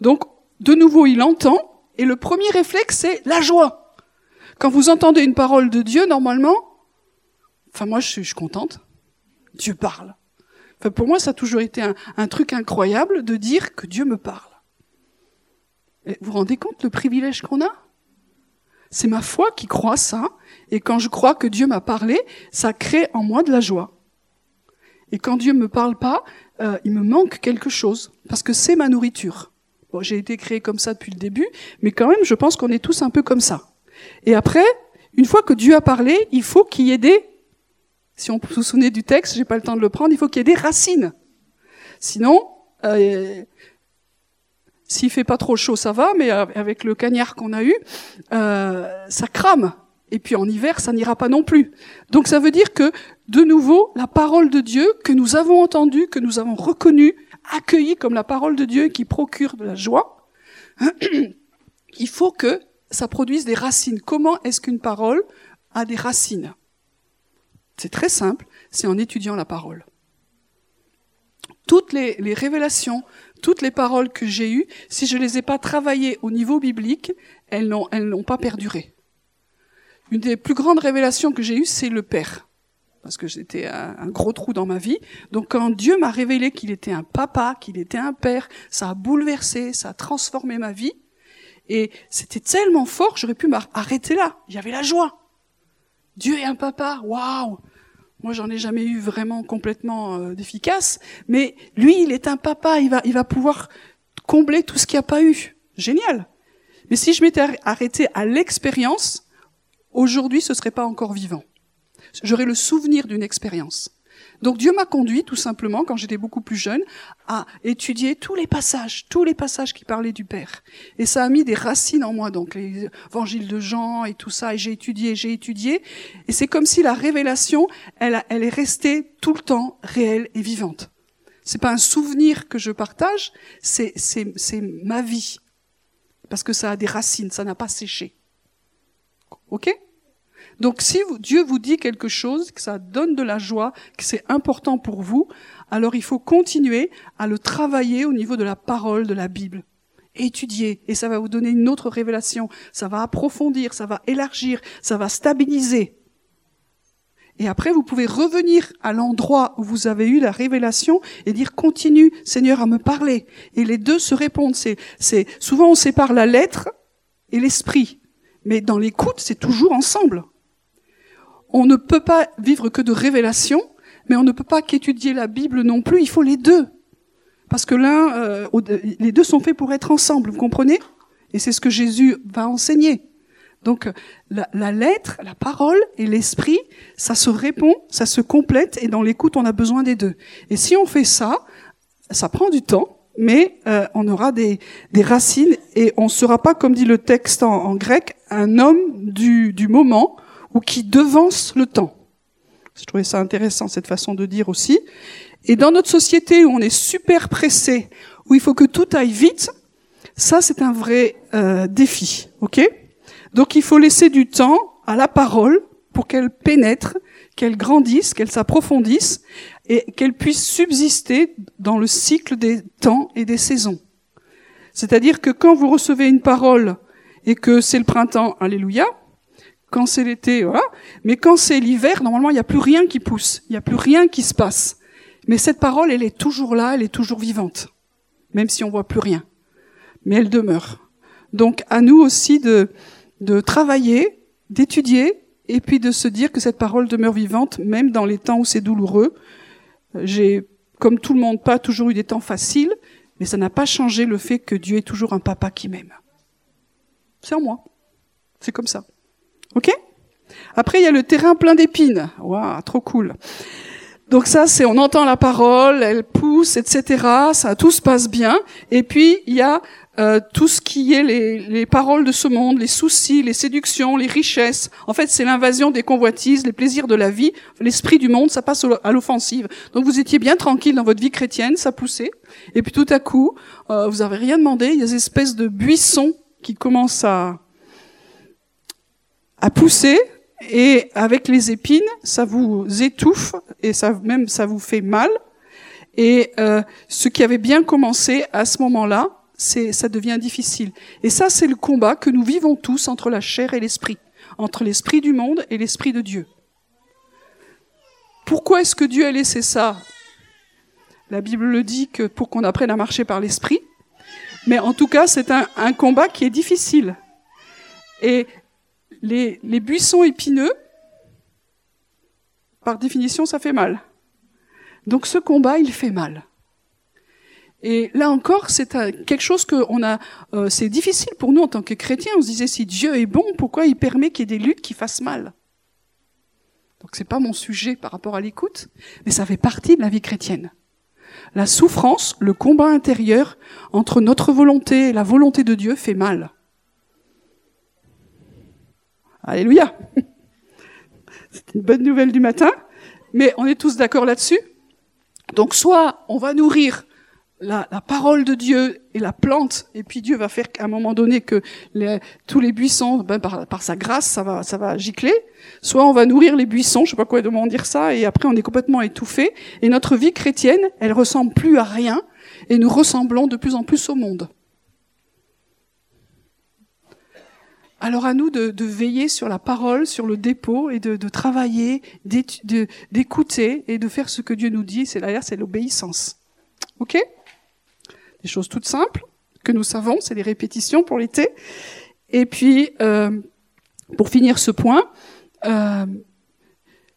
Donc, de nouveau, il entend, et le premier réflexe, c'est la joie. Quand vous entendez une parole de Dieu, normalement, enfin moi, je suis, je contente. Dieu parle pour moi, ça a toujours été un, truc incroyable de dire que Dieu me parle. vous vous rendez compte le privilège qu'on a? C'est ma foi qui croit ça, et quand je crois que Dieu m'a parlé, ça crée en moi de la joie. Et quand Dieu me parle pas, euh, il me manque quelque chose, parce que c'est ma nourriture. J'ai été créé comme ça depuis le début, mais quand même, je pense qu'on est tous un peu comme ça. Et après, une fois que Dieu a parlé, il faut qu'il y ait des si on se souvenir du texte, j'ai pas le temps de le prendre, il faut qu'il y ait des racines. Sinon, euh, s'il fait pas trop chaud, ça va, mais avec le cagnard qu'on a eu, euh, ça crame. Et puis en hiver, ça n'ira pas non plus. Donc ça veut dire que, de nouveau, la parole de Dieu que nous avons entendue, que nous avons reconnue, accueillie comme la parole de Dieu qui procure de la joie, il faut que ça produise des racines. Comment est-ce qu'une parole a des racines? C'est très simple, c'est en étudiant la parole. Toutes les, révélations, toutes les paroles que j'ai eues, si je ne les ai pas travaillées au niveau biblique, elles n'ont, pas perduré. Une des plus grandes révélations que j'ai eues, c'est le Père. Parce que j'étais un, un gros trou dans ma vie. Donc quand Dieu m'a révélé qu'il était un papa, qu'il était un père, ça a bouleversé, ça a transformé ma vie. Et c'était tellement fort, j'aurais pu m'arrêter là. Il y la joie. Dieu est un papa, waouh moi, j'en ai jamais eu vraiment complètement euh, d'efficace, mais lui, il est un papa, il va, pouvoir combler tout ce qu'il n'y a pas eu. Génial. Mais si je m'étais arrêté à l'expérience, aujourd'hui, ce serait pas encore vivant. J'aurais le souvenir d'une expérience. Donc Dieu m'a conduit tout simplement, quand j'étais beaucoup plus jeune, à étudier tous les passages, tous les passages qui parlaient du Père. Et ça a mis des racines en moi, donc les évangiles de Jean et tout ça, et j'ai étudié, j'ai étudié, et c'est comme si la révélation, elle, est restée tout le temps réelle et vivante. C'est pas un souvenir que je partage, c'est, c'est, c'est ma vie. Parce que ça a des racines, ça n'a pas séché. Ok? Donc si Dieu vous dit quelque chose, que ça donne de la joie, que c'est important pour vous, alors il faut continuer à le travailler au niveau de la parole de la Bible. Étudier, et ça va vous donner une autre révélation, ça va approfondir, ça va élargir, ça va stabiliser. Et après, vous pouvez revenir à l'endroit où vous avez eu la révélation et dire continue, Seigneur, à me parler. Et les deux se répondent. C'est, c'est, souvent on sépare la lettre et l'esprit. Mais dans l'écoute, c'est toujours ensemble on ne peut pas vivre que de révélation, mais on ne peut pas qu'étudier la Bible non plus. Il faut les deux. Parce que l'un, euh, les deux sont faits pour être ensemble, vous comprenez? Et c'est ce que Jésus va enseigner. Donc la, lettre, la parole et l'esprit, ça se répond, ça se complète, et dans l'écoute, on a besoin des deux. Et si on fait ça, ça prend du temps, mais euh, on aura des, des, racines et on ne sera pas, comme dit le texte en, en grec, un homme du, du, moment ou qui devance le temps. Je trouvais ça intéressant, cette façon de dire aussi. Et dans notre société où on est super pressé, où il faut que tout aille vite, ça c'est un vrai euh, défi, ok? Donc il faut laisser du temps à la parole pour qu'elle pénètre, qu'elle grandisse, qu'elle s'approfondisse et qu'elle puisse subsister dans le cycle des temps et des saisons. C'est-à-dire que quand vous recevez une parole et que c'est le printemps, alléluia, quand c'est l'été, voilà, mais quand c'est l'hiver, normalement, il n'y a plus rien qui pousse, il n'y a plus rien qui se passe. Mais cette parole, elle est toujours là, elle est toujours vivante, même si on voit plus rien. Mais elle demeure. Donc, à nous aussi de, de travailler, d'étudier, et puis de se dire que cette parole demeure vivante, même dans les temps où c'est douloureux, j'ai, comme tout le monde, pas toujours eu des temps faciles, mais ça n'a pas changé le fait que Dieu est toujours un papa qui m'aime. C'est en moi. C'est comme ça. Ok Après, il y a le terrain plein d'épines. Waouh, trop cool. Donc ça, c'est on entend la parole, elle pousse, etc. Ça, tout se passe bien. Et puis il y a euh, tout ce qui est les, les, paroles de ce monde, les soucis, les séductions, les richesses. En fait, c'est l'invasion des convoitises, les plaisirs de la vie, l'esprit du monde, ça passe à l'offensive. Donc vous étiez bien tranquille dans votre vie chrétienne, ça poussait. Et puis tout à coup, euh, vous avez rien demandé, il y a des espèces de buissons qui commencent à, à pousser, et avec les épines, ça vous étouffe et ça même ça vous fait mal. Et euh, ce qui avait bien commencé à ce moment-là, c'est ça devient difficile. Et ça, c'est le combat que nous vivons tous entre la chair et l'esprit, entre l'esprit du monde et l'esprit de Dieu. Pourquoi est-ce que Dieu a laissé ça? La Bible le dit que pour qu'on apprenne à marcher par l'esprit. Mais en tout cas, c'est un, un combat qui est difficile. Et les, buissons épineux, par définition, ça fait mal. Donc ce combat, il fait mal. Et là encore, c'est quelque chose que on a. Euh, c'est difficile pour nous en tant que chrétiens. On se disait si Dieu est bon, pourquoi il permet qu'il y ait des luttes qui fassent mal? Donc c'est pas mon sujet par rapport à l'écoute, mais ça fait partie de la vie chrétienne. La souffrance, le combat intérieur entre notre volonté et la volonté de Dieu fait mal. Alléluia. C'est une bonne nouvelle du matin, mais on est tous d'accord là-dessus. Donc soit on va nourrir la, parole de Dieu et la plante, et puis Dieu va faire qu'à un moment donné que tous les buissons, ben, par, sa grâce, ça va, ça gicler. Soit on va nourrir les buissons, je sais pas quoi comment dire ça, et après on est complètement étouffé. Et notre vie chrétienne, elle ressemble plus à rien, et nous ressemblons de plus en plus au monde. Alors à nous de, veiller sur la parole, sur le dépôt et de, travailler, d'écouter et de faire ce que Dieu nous dit. C'est d'ailleurs c'est l'obéissance. Ok? Des choses toutes simples que nous savons, c'est des répétitions pour l'été. Et puis euh, pour finir ce point, euh,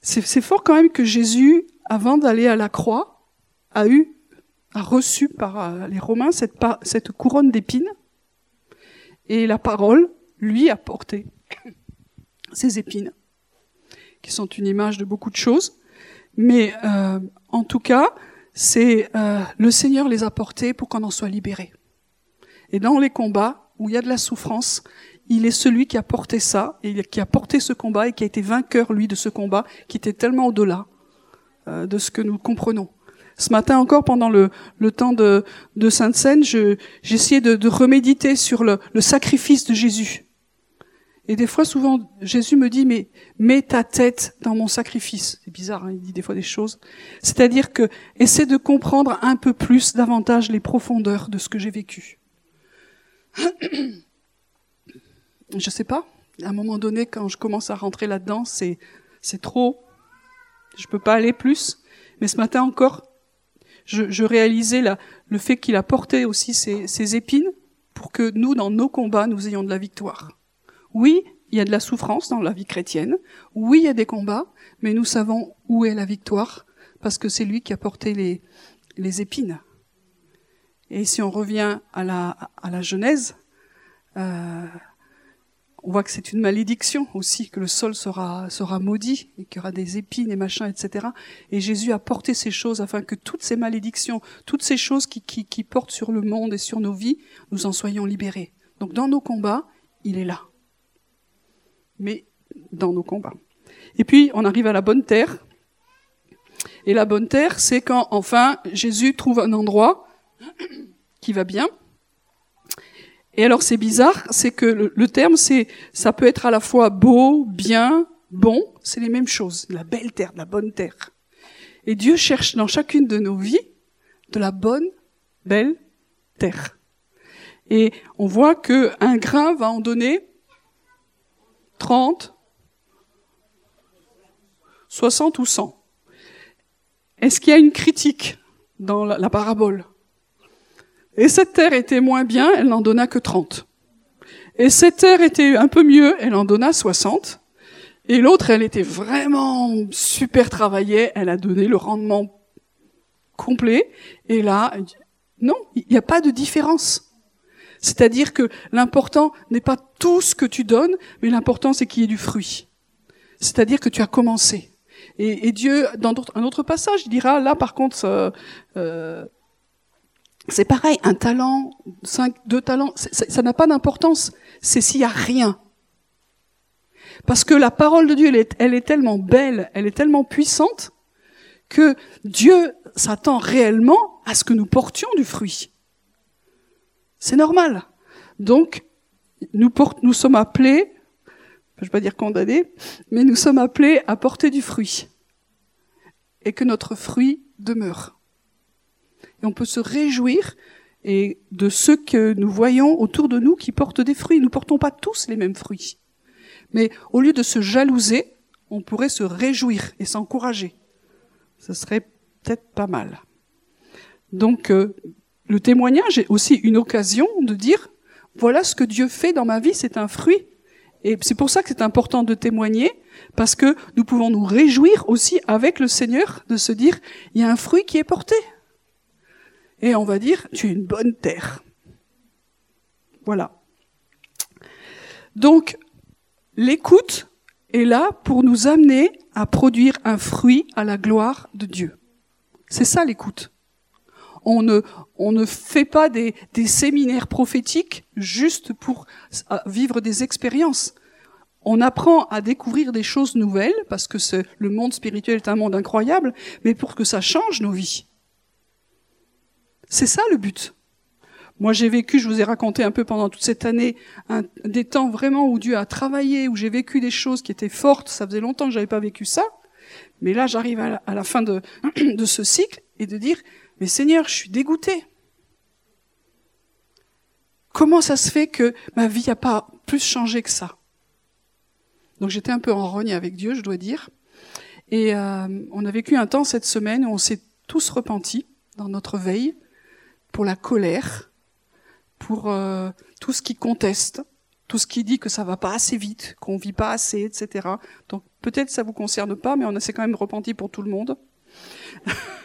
c'est fort quand même que Jésus, avant d'aller à la croix, a eu, a reçu par euh, les Romains cette, cette couronne d'épines et la parole lui a porté ces épines, qui sont une image de beaucoup de choses. Mais euh, en tout cas, c'est euh, le Seigneur les a portés pour qu'on en soit libéré. Et dans les combats où il y a de la souffrance, il est celui qui a porté ça, et qui a porté ce combat et qui a été vainqueur, lui, de ce combat, qui était tellement au-delà euh, de ce que nous comprenons. Ce matin encore, pendant le, temps de, Sainte-Seine, j'essayais de, de reméditer sur le sacrifice de Jésus. Et des fois, souvent, Jésus me dit, mais mets ta tête dans mon sacrifice. C'est bizarre, hein, il dit des fois des choses. C'est-à-dire que essaie de comprendre un peu plus, davantage les profondeurs de ce que j'ai vécu. je sais pas. À un moment donné, quand je commence à rentrer là-dedans, c'est c'est trop. Je peux pas aller plus. Mais ce matin encore, je, je réalisais le fait qu'il a porté aussi ses, ses épines pour que nous, dans nos combats, nous ayons de la victoire. Oui, il y a de la souffrance dans la vie chrétienne. Oui, il y a des combats, mais nous savons où est la victoire parce que c'est lui qui a porté les, les épines. Et si on revient à la, à la Genèse, euh, on voit que c'est une malédiction aussi, que le sol sera, sera maudit, et qu'il y aura des épines et machins, etc. Et Jésus a porté ces choses afin que toutes ces malédictions, toutes ces choses qui, qui, qui portent sur le monde et sur nos vies, nous en soyons libérés. Donc dans nos combats, il est là. Mais dans nos combats. Et puis, on arrive à la bonne terre. Et la bonne terre, c'est quand, enfin, Jésus trouve un endroit qui va bien, et alors c'est bizarre, c'est que le, terme, c'est, ça peut être à la fois beau, bien, bon, c'est les mêmes choses, la belle terre, la bonne terre. Et Dieu cherche dans chacune de nos vies de la bonne, belle terre. Et on voit que un grain va en donner 30, 60 ou 100. Est-ce qu'il y a une critique dans la parabole? Et cette terre était moins bien, elle n'en donna que 30. Et cette terre était un peu mieux, elle en donna 60. Et l'autre, elle était vraiment super travaillée, elle a donné le rendement complet. Et là, non, il n'y a pas de différence. C'est-à-dire que l'important n'est pas tout ce que tu donnes, mais l'important c'est qu'il y ait du fruit. C'est-à-dire que tu as commencé. Et, Dieu, dans un autre passage, il dira, là par contre, euh, euh, c'est pareil, un talent, cinq, deux talents, ça n'a pas d'importance. C'est s'il y a rien. Parce que la parole de Dieu, elle est tellement belle, elle est tellement puissante, que Dieu s'attend réellement à ce que nous portions du fruit. C'est normal. Donc, nous, sommes appelés, je ne vais pas dire condamnés, mais nous sommes appelés à porter du fruit. Et que notre fruit demeure. Et on peut se réjouir de ceux que nous voyons autour de nous qui portent des fruits. Nous ne portons pas tous les mêmes fruits. Mais au lieu de se jalouser, on pourrait se réjouir et s'encourager. Ce serait peut-être pas mal. Donc, euh, le témoignage est aussi une occasion de dire, voilà ce que Dieu fait dans ma vie, c'est un fruit. Et c'est pour ça que c'est important de témoigner, parce que nous pouvons nous réjouir aussi avec le Seigneur de se dire, il y a un fruit qui est porté et on va dire, tu es une bonne terre. Voilà. Donc, l'écoute est là pour nous amener à produire un fruit à la gloire de Dieu. C'est ça l'écoute. On ne, on ne fait pas des, des séminaires prophétiques juste pour vivre des expériences. On apprend à découvrir des choses nouvelles parce que le monde spirituel est un monde incroyable, mais pour que ça change nos vies. C'est ça le but. Moi, j'ai vécu, je vous ai raconté un peu pendant toute cette année, des temps vraiment où Dieu a travaillé, où j'ai vécu des choses qui étaient fortes. Ça faisait longtemps que j'avais pas vécu ça. Mais là, j'arrive à, la fin de, de ce cycle et de dire, mais Seigneur, je suis dégoûté. Comment ça se fait que ma vie n'a pas plus changé que ça? Donc j'étais un peu en rogne avec Dieu, je dois dire. Et euh, on a vécu un temps cette semaine où on s'est tous repentis dans notre veille pour la colère, pour euh, tout ce qui conteste, tout ce qui dit que ça va pas assez vite, qu'on vit pas assez, etc. Donc peut-être ça vous concerne pas, mais on s'est quand même repenti pour tout le monde.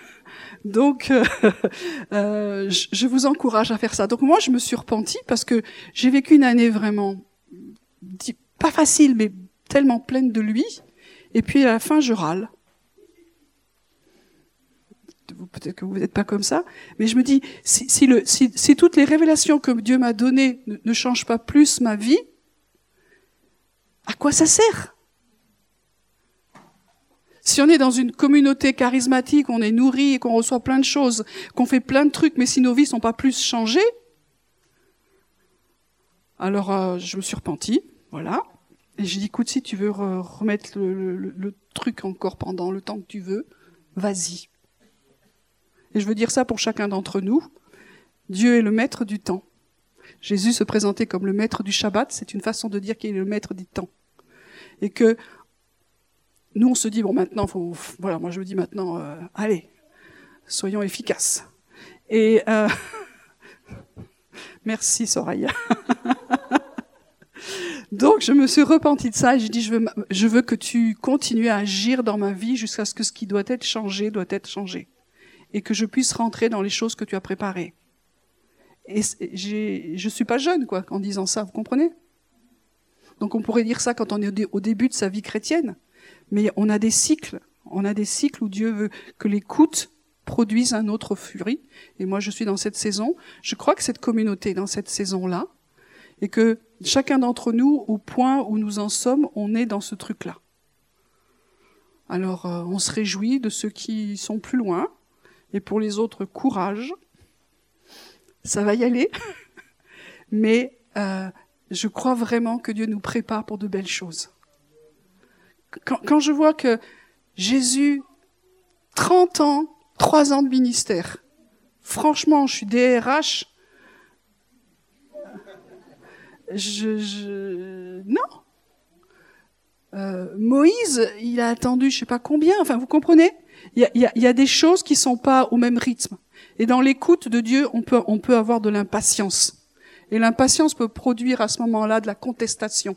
Donc, euh, euh, je vous encourage à faire ça. Donc moi, je me suis repentie parce que j'ai vécu une année vraiment pas facile, mais tellement pleine de lui. Et puis à la fin, je râle peut-être que vous n'êtes pas comme ça, mais je me dis, si, toutes les révélations que Dieu m'a données ne changent pas plus ma vie, à quoi ça sert? Si on est dans une communauté charismatique, on est nourri et qu'on reçoit plein de choses, qu'on fait plein de trucs, mais si nos vies sont pas plus changées, alors euh, je me suis repentie, voilà. Et j'ai dit, écoute, si tu veux remettre le, le, le truc encore pendant le temps que tu veux, vas-y. Et je veux dire ça pour chacun d'entre nous. Dieu est le maître du temps. Jésus se présentait comme le maître du Shabbat, c'est une façon de dire qu'il est le maître du temps. Et que nous, on se dit, bon, maintenant, faut, voilà, moi je me dis maintenant, euh, allez, soyons efficaces. Et euh, merci Soraya. Donc je me suis repentie de ça et j'ai dit, je veux, je veux que tu continues à agir dans ma vie jusqu'à ce que ce qui doit être changé doit être changé et que je puisse rentrer dans les choses que tu as préparées. Et je suis pas jeune, quoi, en disant ça, vous comprenez? Donc on pourrait dire ça quand on est au début de sa vie chrétienne. Mais on a des cycles. On a des cycles où Dieu veut que l'écoute produise un autre fruit. Et moi, je suis dans cette saison. Je crois que cette communauté est dans cette saison-là. Et que chacun d'entre nous, au point où nous en sommes, on est dans ce truc-là. Alors, euh, on se réjouit de ceux qui sont plus loin. Et pour les autres, courage. Ça va y aller. Mais euh, je crois vraiment que Dieu nous prépare pour de belles choses. Quand, je vois que Jésus, 30 ans, 3 ans de ministère, franchement, je suis DRH, je, je... non. Euh, Moïse, il a attendu je sais pas combien, enfin vous comprenez? Il y a, des choses qui sont pas au même rythme. Et dans l'écoute de Dieu, on peut, on peut avoir de l'impatience. Et l'impatience peut produire à ce moment-là de la contestation.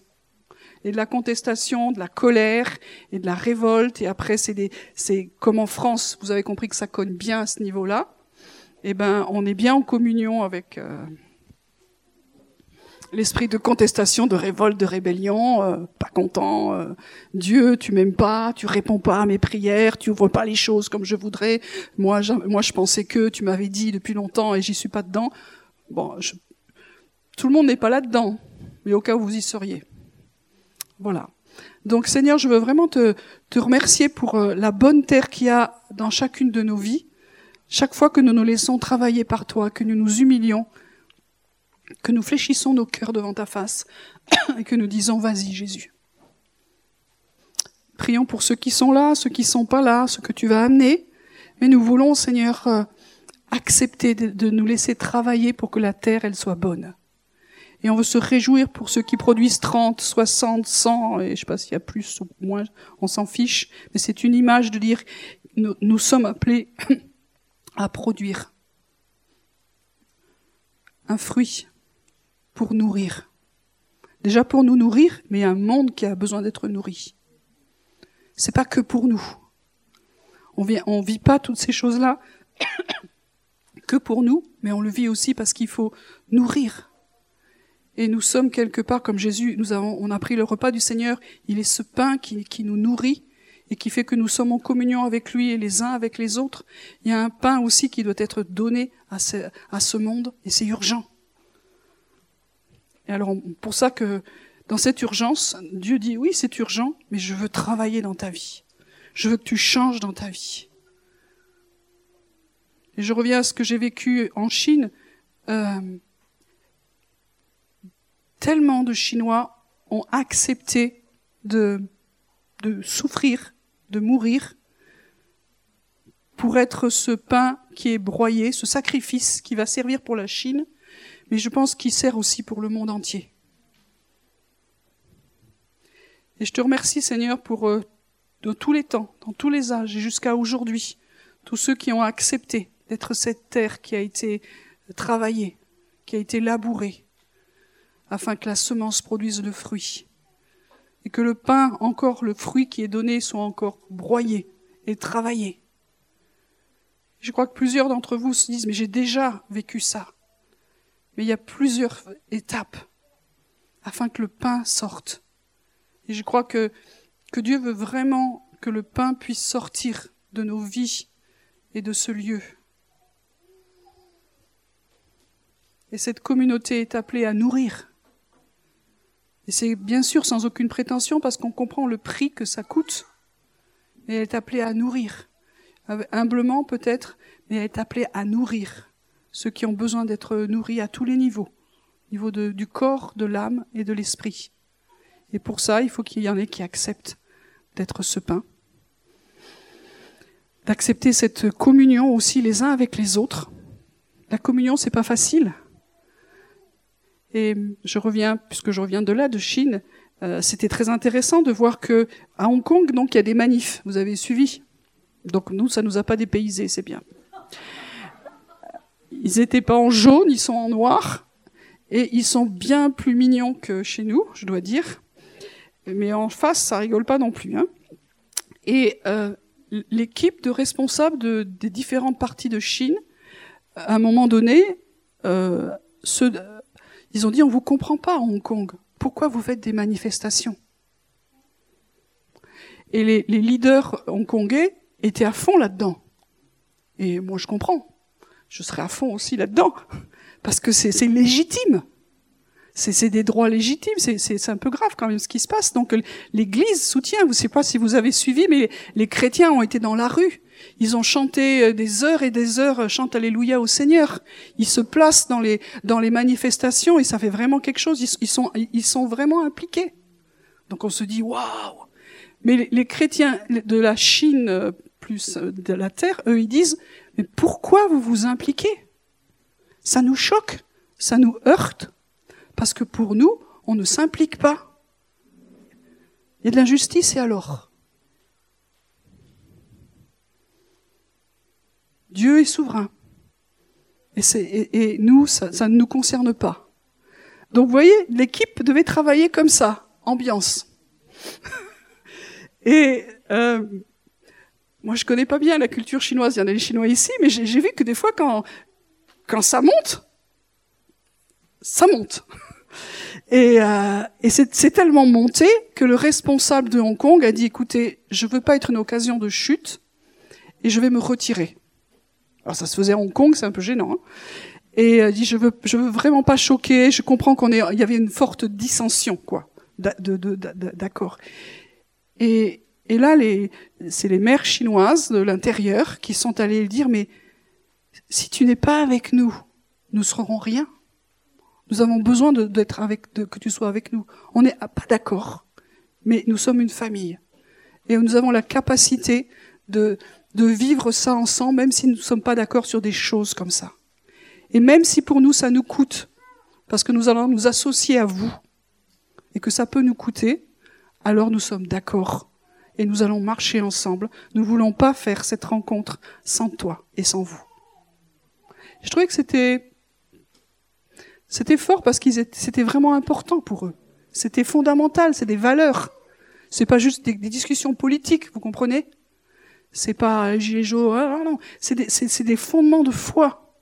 Et de la contestation, de la colère et de la révolte. Et après, c'est comme en France, vous avez compris que ça cogne bien à ce niveau-là. Eh ben, on est bien en communion avec euh, l'esprit de contestation, de révolte, de rébellion. Euh, pas content. Euh, Dieu, tu m'aimes pas, tu réponds pas à mes prières, tu ouvres pas les choses comme je voudrais. Moi, je, moi, je pensais que tu m'avais dit depuis longtemps et j'y suis pas dedans. Bon, tout le monde n'est pas là-dedans, mais au cas où vous y seriez. Voilà. Donc Seigneur, je veux vraiment te, remercier pour euh, la bonne terre qu'il y a dans chacune de nos vies. Chaque fois que nous nous laissons travailler par toi, que nous nous humilions, que nous fléchissons nos cœurs devant ta face et que nous disons vas-y Jésus. Prions pour ceux qui sont là, ceux qui sont pas là, ceux que tu vas amener. Mais nous voulons, Seigneur, euh, accepter de nous laisser travailler pour que la terre, elle soit bonne. Et on veut se réjouir pour ceux qui produisent 30, 60, 100, et je sais pas s'il y a plus ou moins, on s'en fiche. Mais c'est une image de dire, nous, sommes appelés à produire un fruit pour nourrir. Déjà pour nous nourrir, mais un monde qui a besoin d'être nourri. C'est pas que pour nous. On vit, on vit pas toutes ces choses-là que pour nous, mais on le vit aussi parce qu'il faut nourrir et nous sommes quelque part comme Jésus. Nous avons, on a pris le repas du Seigneur. Il est ce pain qui, qui nous nourrit et qui fait que nous sommes en communion avec lui et les uns avec les autres. Il y a un pain aussi qui doit être donné à ce, à ce monde et c'est urgent. Et alors, pour ça que dans cette urgence, Dieu dit oui, c'est urgent, mais je veux travailler dans ta vie. Je veux que tu changes dans ta vie. Et je reviens à ce que j'ai vécu en Chine. Euh, tellement de Chinois ont accepté de, souffrir, de mourir, pour être ce pain qui est broyé, ce sacrifice qui va servir pour la Chine, mais je pense qu'il sert aussi pour le monde entier. Et je te remercie Seigneur pour euh, de tous les temps, dans tous les âges et jusqu'à aujourd'hui, tous ceux qui ont accepté d'être cette terre qui a été travaillée, qui a été labourée, afin que la semence produise le fruit. Et que le pain, encore le fruit qui est donné, soit encore broyé et travaillé. Je crois que plusieurs d'entre vous se disent, mais j'ai déjà vécu ça. Mais il y a plusieurs étapes afin que le pain sorte. Et je crois que, Dieu veut vraiment que le pain puisse sortir de nos vies et de ce lieu. Et cette communauté est appelée à nourrir et c'est bien sûr sans aucune prétention parce qu'on comprend le prix que ça coûte. Mais elle est appelée à nourrir. Humblement peut-être, mais elle est appelée à nourrir ceux qui ont besoin d'être nourris à tous les niveaux. Au niveau du corps, de l'âme et de l'esprit. Et pour ça, il faut qu'il y en ait qui acceptent d'être ce pain. D'accepter cette communion aussi les uns avec les autres. La communion, c'est pas facile. Et je reviens, puisque je reviens de là, de Chine, euh, c'était très intéressant de voir que à Hong Kong, donc, il y a des manifs. Vous avez suivi. Donc nous, ça nous a pas dépaysés, c'est bien. Ils étaient pas en jaune, ils sont en noir, et ils sont bien plus mignons que chez nous, je dois dire. Mais en face, ça rigole pas non plus. Hein. Et euh, l'équipe de responsables de, des différentes parties de Chine, à un moment donné, euh, se, ils ont dit on vous comprend pas à Hong Kong. pourquoi vous faites des manifestations? Et les, les leaders hongkongais étaient à fond là-dedans. Et moi, je comprends. Je serais à fond aussi là-dedans. Parce que c'est légitime. C'est des droits légitimes. C'est un peu grave quand même ce qui se passe. Donc l'Église soutient. Vous ne savez pas si vous avez suivi, mais les chrétiens ont été dans la rue. Ils ont chanté euh, des heures et des heures, euh, chante Alléluia au Seigneur. Ils se placent dans les dans les manifestations et ça fait vraiment quelque chose. Ils, sont ils sont vraiment impliqués. Donc on se dit waouh. Mais les, les, chrétiens de la Chine euh, plus de la terre, eux ils disent mais pourquoi vous vous impliquez? Ça nous choque, ça nous heurte parce que pour nous, on ne s'implique pas. Il y a de l'injustice et alors? Dieu est souverain. Et, nous, ça, ne nous concerne pas. Donc vous voyez, l'équipe devait travailler comme ça, ambiance. et euh, moi, je connais pas bien la culture chinoise. Il y en a des Chinois ici, mais j'ai vu que des fois, quand quand ça monte, ça monte. Et, euh, et c'est tellement monté que le responsable de Hong Kong a dit écoutez, je veux pas être une occasion de chute et je vais me retirer. Alors ça se faisait à Hong Kong, c'est un peu gênant. Hein. et a dit je veux, je veux vraiment pas choquer. Je comprends qu'on il y avait une forte dissension, quoi, d'accord. Et, et là, c'est les mères chinoises de l'intérieur qui sont allées dire mais si tu n'es pas avec nous, nous serons rien. Nous avons besoin d'être avec, que tu sois avec nous. On n'est pas d'accord, mais nous sommes une famille. Et nous avons la capacité de, de vivre ça ensemble, même si nous ne sommes pas d'accord sur des choses comme ça. Et même si pour nous ça nous coûte, parce que nous allons nous associer à vous, et que ça peut nous coûter, alors nous sommes d'accord. Et nous allons marcher ensemble. Nous ne voulons pas faire cette rencontre sans toi et sans vous. Je trouvais que c'était c'était fort parce qu'ils c'était vraiment important pour eux. C'était fondamental, c'est des valeurs. C'est pas juste des, discussions politiques, vous comprenez? C'est pas gilet jaune, ah, non, c'est des, des fondements de foi.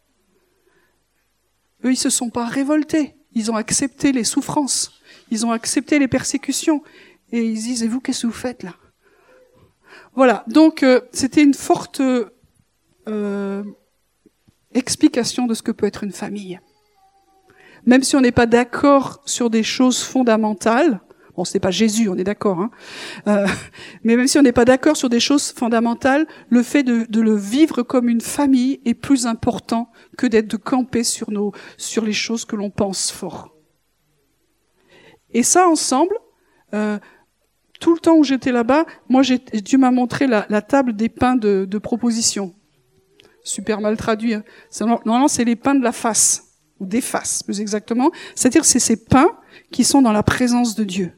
Eux, ils se sont pas révoltés. Ils ont accepté les souffrances. Ils ont accepté les persécutions. Et ils disent, et vous, qu'est-ce que vous faites là? Voilà. Donc, euh, c'était une forte euh, explication de ce que peut être une famille même si on n'est pas d'accord sur des choses fondamentales, bon, c'est pas Jésus, on est d'accord, hein, euh, mais même si on n'est pas d'accord sur des choses fondamentales, le fait de, de, le vivre comme une famille est plus important que d'être de camper sur nos, sur les choses que l'on pense fort. Et ça, ensemble, euh, tout le temps où j'étais là-bas, moi, Dieu m'a montré la, la, table des pains de, de proposition. Super mal traduit. Hein. Normalement, c'est les pains de la face ou des faces plus exactement. C'est-à-dire c'est ces pains qui sont dans la présence de Dieu.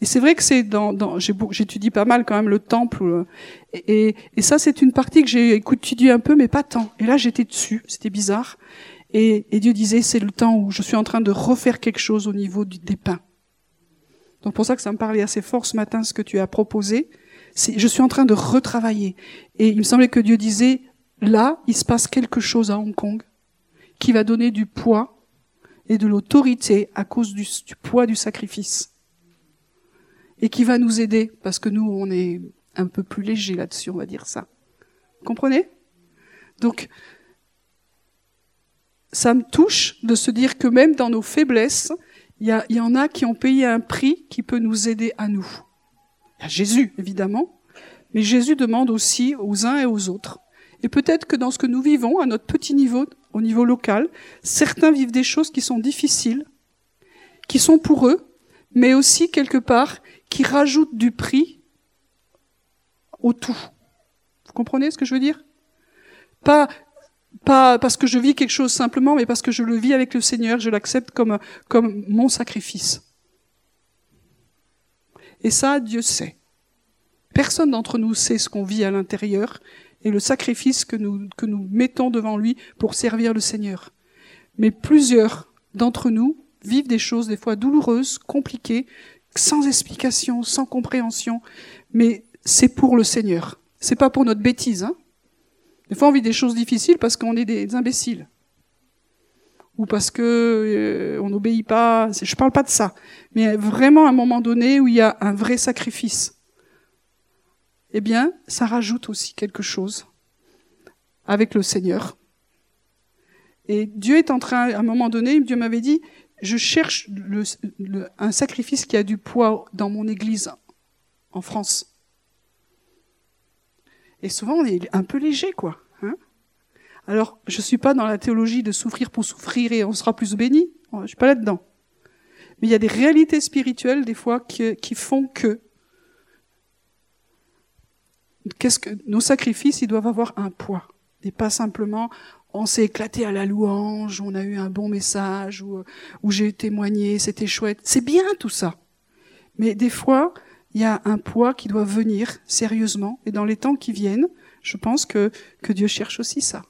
Et c'est vrai que c'est dans, dans j'étudie pas mal quand même le temple, euh, et, ça c'est une partie que j'ai étudié un peu, mais pas tant. Et là j'étais dessus, c'était bizarre. Et, Dieu disait c'est le temps où je suis en train de refaire quelque chose au niveau du, des pains. Donc pour ça que ça me parlait assez fort ce matin ce que tu as proposé. Je suis en train de retravailler. Et il me semblait que Dieu disait là il se passe quelque chose à Hong Kong qui va donner du poids et de l'autorité à cause du, poids du sacrifice. Et qui va nous aider, parce que nous, on est un peu plus léger là-dessus, on va dire ça. comprenez? Donc, ça me touche de se dire que même dans nos faiblesses, il y, en a qui ont payé un prix qui peut nous aider à nous. Il y a Jésus, évidemment, mais Jésus demande aussi aux uns et aux autres. Et peut-être que dans ce que nous vivons, à notre petit niveau, au niveau local. Certains vivent des choses qui sont difficiles, qui sont pour eux, mais aussi quelque part qui rajoutent du prix au tout. Vous comprenez ce que je veux dire? Pas pas parce que je vis quelque chose simplement, mais parce que je le vis avec le Seigneur, je l'accepte comme comme mon sacrifice. Et ça, Dieu sait. Personne d'entre nous sait ce qu'on vit à l'intérieur, et le sacrifice que nous, que nous mettons devant lui pour servir le Seigneur. Mais plusieurs d'entre nous vivent des choses des fois douloureuses, compliquées, sans explication, sans compréhension, mais c'est pour le Seigneur. C'est pas pour notre bêtise. Hein des fois, on vit des choses difficiles parce qu'on est des imbéciles. ou parce que euh, on n'obéit pas. Je parle pas de ça, mais vraiment à un moment donné où il y a un vrai sacrifice. Eh bien, ça rajoute aussi quelque chose avec le Seigneur. Et Dieu est en train, à un moment donné, Dieu m'avait dit, je cherche un sacrifice qui a du poids dans mon Église en France. Et souvent, on est un peu léger, quoi. Hein Alors, je suis pas dans la théologie de souffrir pour souffrir et on sera plus béni. Je suis pas là-dedans. Mais il y a des réalités spirituelles, des fois, qui font que, qu'est-ce que nos sacrifices, ils doivent avoir un poids. Et pas simplement, on s'est éclaté à la louange, on a eu un bon message, ou, ou j'ai témoigné, c'était chouette. C'est bien tout ça. Mais des fois, il y a un poids qui doit venir sérieusement. Et dans les temps qui viennent, je pense que, Dieu cherche aussi ça.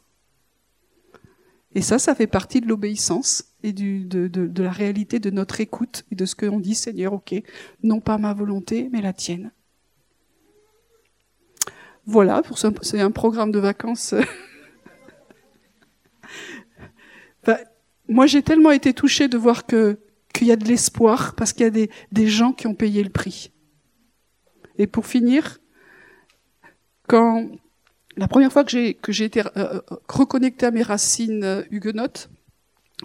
Et ça, ça fait partie de l'obéissance et de, de, la réalité de notre écoute et de ce qu'on dit, Seigneur, ok, non pas ma volonté, mais la tienne. Voilà, c'est un programme de vacances. ben, moi, j'ai tellement été touchée de voir qu'il y a de l'espoir parce qu'il y a des, gens qui ont payé le prix. Et pour finir, quand la première fois que j'ai été euh, euh reconnecté à mes racines euh, huguenotes,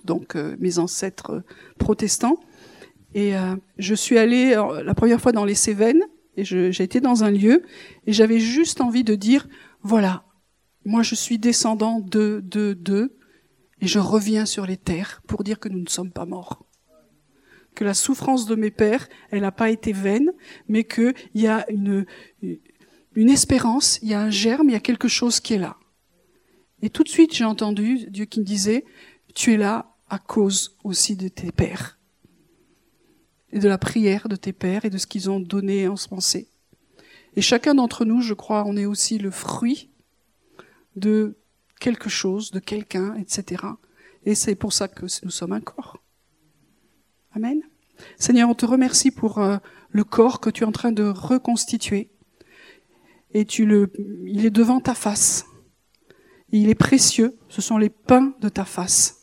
donc euh, mes ancêtres protestants, et je suis allée la première fois dans les Cévennes été dans un lieu et j'avais juste envie de dire voilà, moi je suis descendant de de de et je reviens sur les terres pour dire que nous ne sommes pas morts que la souffrance de mes pères, elle n'a pas été vaine, mais qu'il y a une, une espérance, il y a un germe, il y a quelque chose qui est là. Et tout de suite, j'ai entendu Dieu qui me disait, tu es là à cause aussi de tes pères, et de la prière de tes pères, et de ce qu'ils ont donné en ce pensée. Et chacun d'entre nous, je crois, on est aussi le fruit de quelque chose, de quelqu'un, etc. Et c'est pour ça que nous sommes un corps. Amen. Seigneur, on te remercie pour euh, le corps que tu es en train de reconstituer. Et tu le, il est devant ta face. il est précieux. Ce sont les pains de ta face.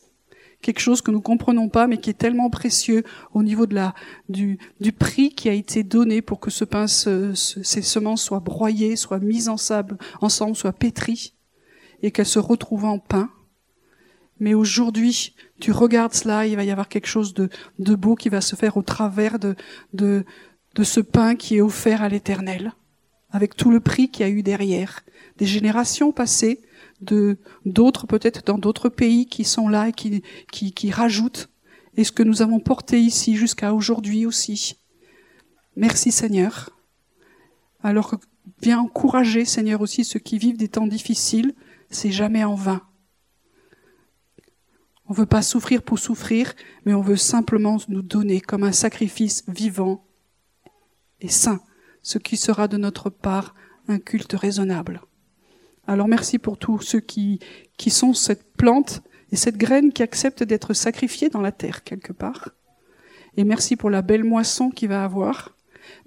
Quelque chose que nous comprenons pas, mais qui est tellement précieux au niveau de la, du, du prix qui a été donné pour que ce pain, ce, ces semences soient broyées, soient mises en sable, ensemble, soient pétries, et qu'elles se retrouvent en pain. Mais aujourd'hui, tu regardes cela, il va y avoir quelque chose de, de beau qui va se faire au travers de, de, de ce pain qui est offert à l'éternel, avec tout le prix qu'il y a eu derrière. Des générations passées, de d'autres peut-être dans d'autres pays qui sont là et qui, qui, rajoutent, et ce que nous avons porté ici jusqu'à aujourd'hui aussi. Merci Seigneur. Alors viens encourager Seigneur aussi ceux qui vivent des temps difficiles, c'est jamais en vain. On veut pas souffrir pour souffrir, mais on veut simplement nous donner comme un sacrifice vivant et saint, ce qui sera de notre part un culte raisonnable. Alors merci pour tous ceux qui, qui sont cette plante et cette graine qui accepte d'être sacrifiée dans la terre quelque part. Et merci pour la belle moisson qu'il va avoir.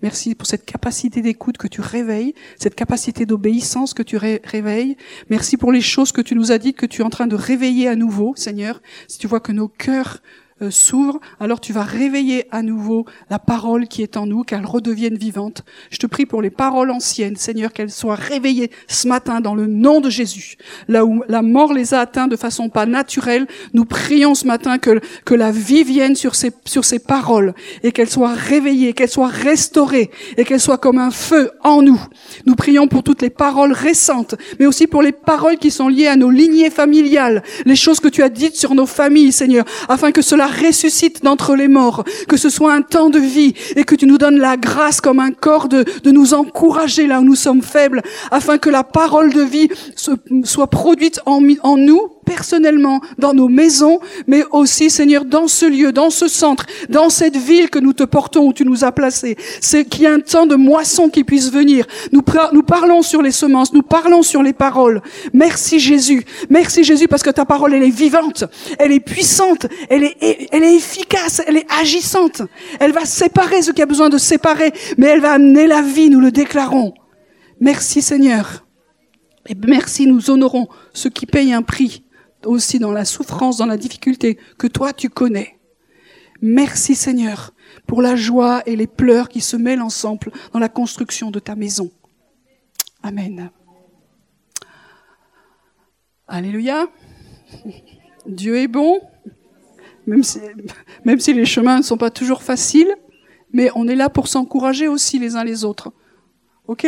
Merci pour cette capacité d'écoute que tu réveilles, cette capacité d'obéissance que tu réveilles. Merci pour les choses que tu nous as dites, que tu es en train de réveiller à nouveau, Seigneur. Si tu vois que nos cœurs euh, s'ouvre, alors tu vas réveiller à nouveau la parole qui est en nous, qu'elle redevienne vivante. Je te prie pour les paroles anciennes, Seigneur, qu'elles soient réveillées ce matin dans le nom de Jésus. Là où la mort les a atteints de façon pas naturelle, nous prions ce matin que, que la vie vienne sur ces, sur ces paroles et qu'elles soient réveillées, qu'elles soient restaurées et qu'elles soient comme un feu en nous. Nous prions pour toutes les paroles récentes, mais aussi pour les paroles qui sont liées à nos lignées familiales, les choses que tu as dites sur nos familles, Seigneur, afin que cela ressuscite d'entre les morts, que ce soit un temps de vie et que tu nous donnes la grâce comme un corps de, de nous encourager là où nous sommes faibles, afin que la parole de vie soit produite en, en nous personnellement dans nos maisons, mais aussi, Seigneur, dans ce lieu, dans ce centre, dans cette ville que nous te portons, où tu nous as placés. C'est qu'il y ait un temps de moisson qui puisse venir. Nous, nous parlons sur les semences, nous parlons sur les paroles. Merci Jésus. Merci Jésus parce que ta parole, elle est vivante, elle est puissante, elle est, elle est efficace, elle est agissante. Elle va séparer ce qui a besoin de séparer, mais elle va amener la vie, nous le déclarons. Merci Seigneur. Et merci, nous honorons ceux qui payent un prix aussi dans la souffrance, dans la difficulté, que toi tu connais. Merci Seigneur pour la joie et les pleurs qui se mêlent ensemble dans la construction de ta maison. Amen. Alléluia. Dieu est bon, même si, même si les chemins ne sont pas toujours faciles, mais on est là pour s'encourager aussi les uns les autres. OK?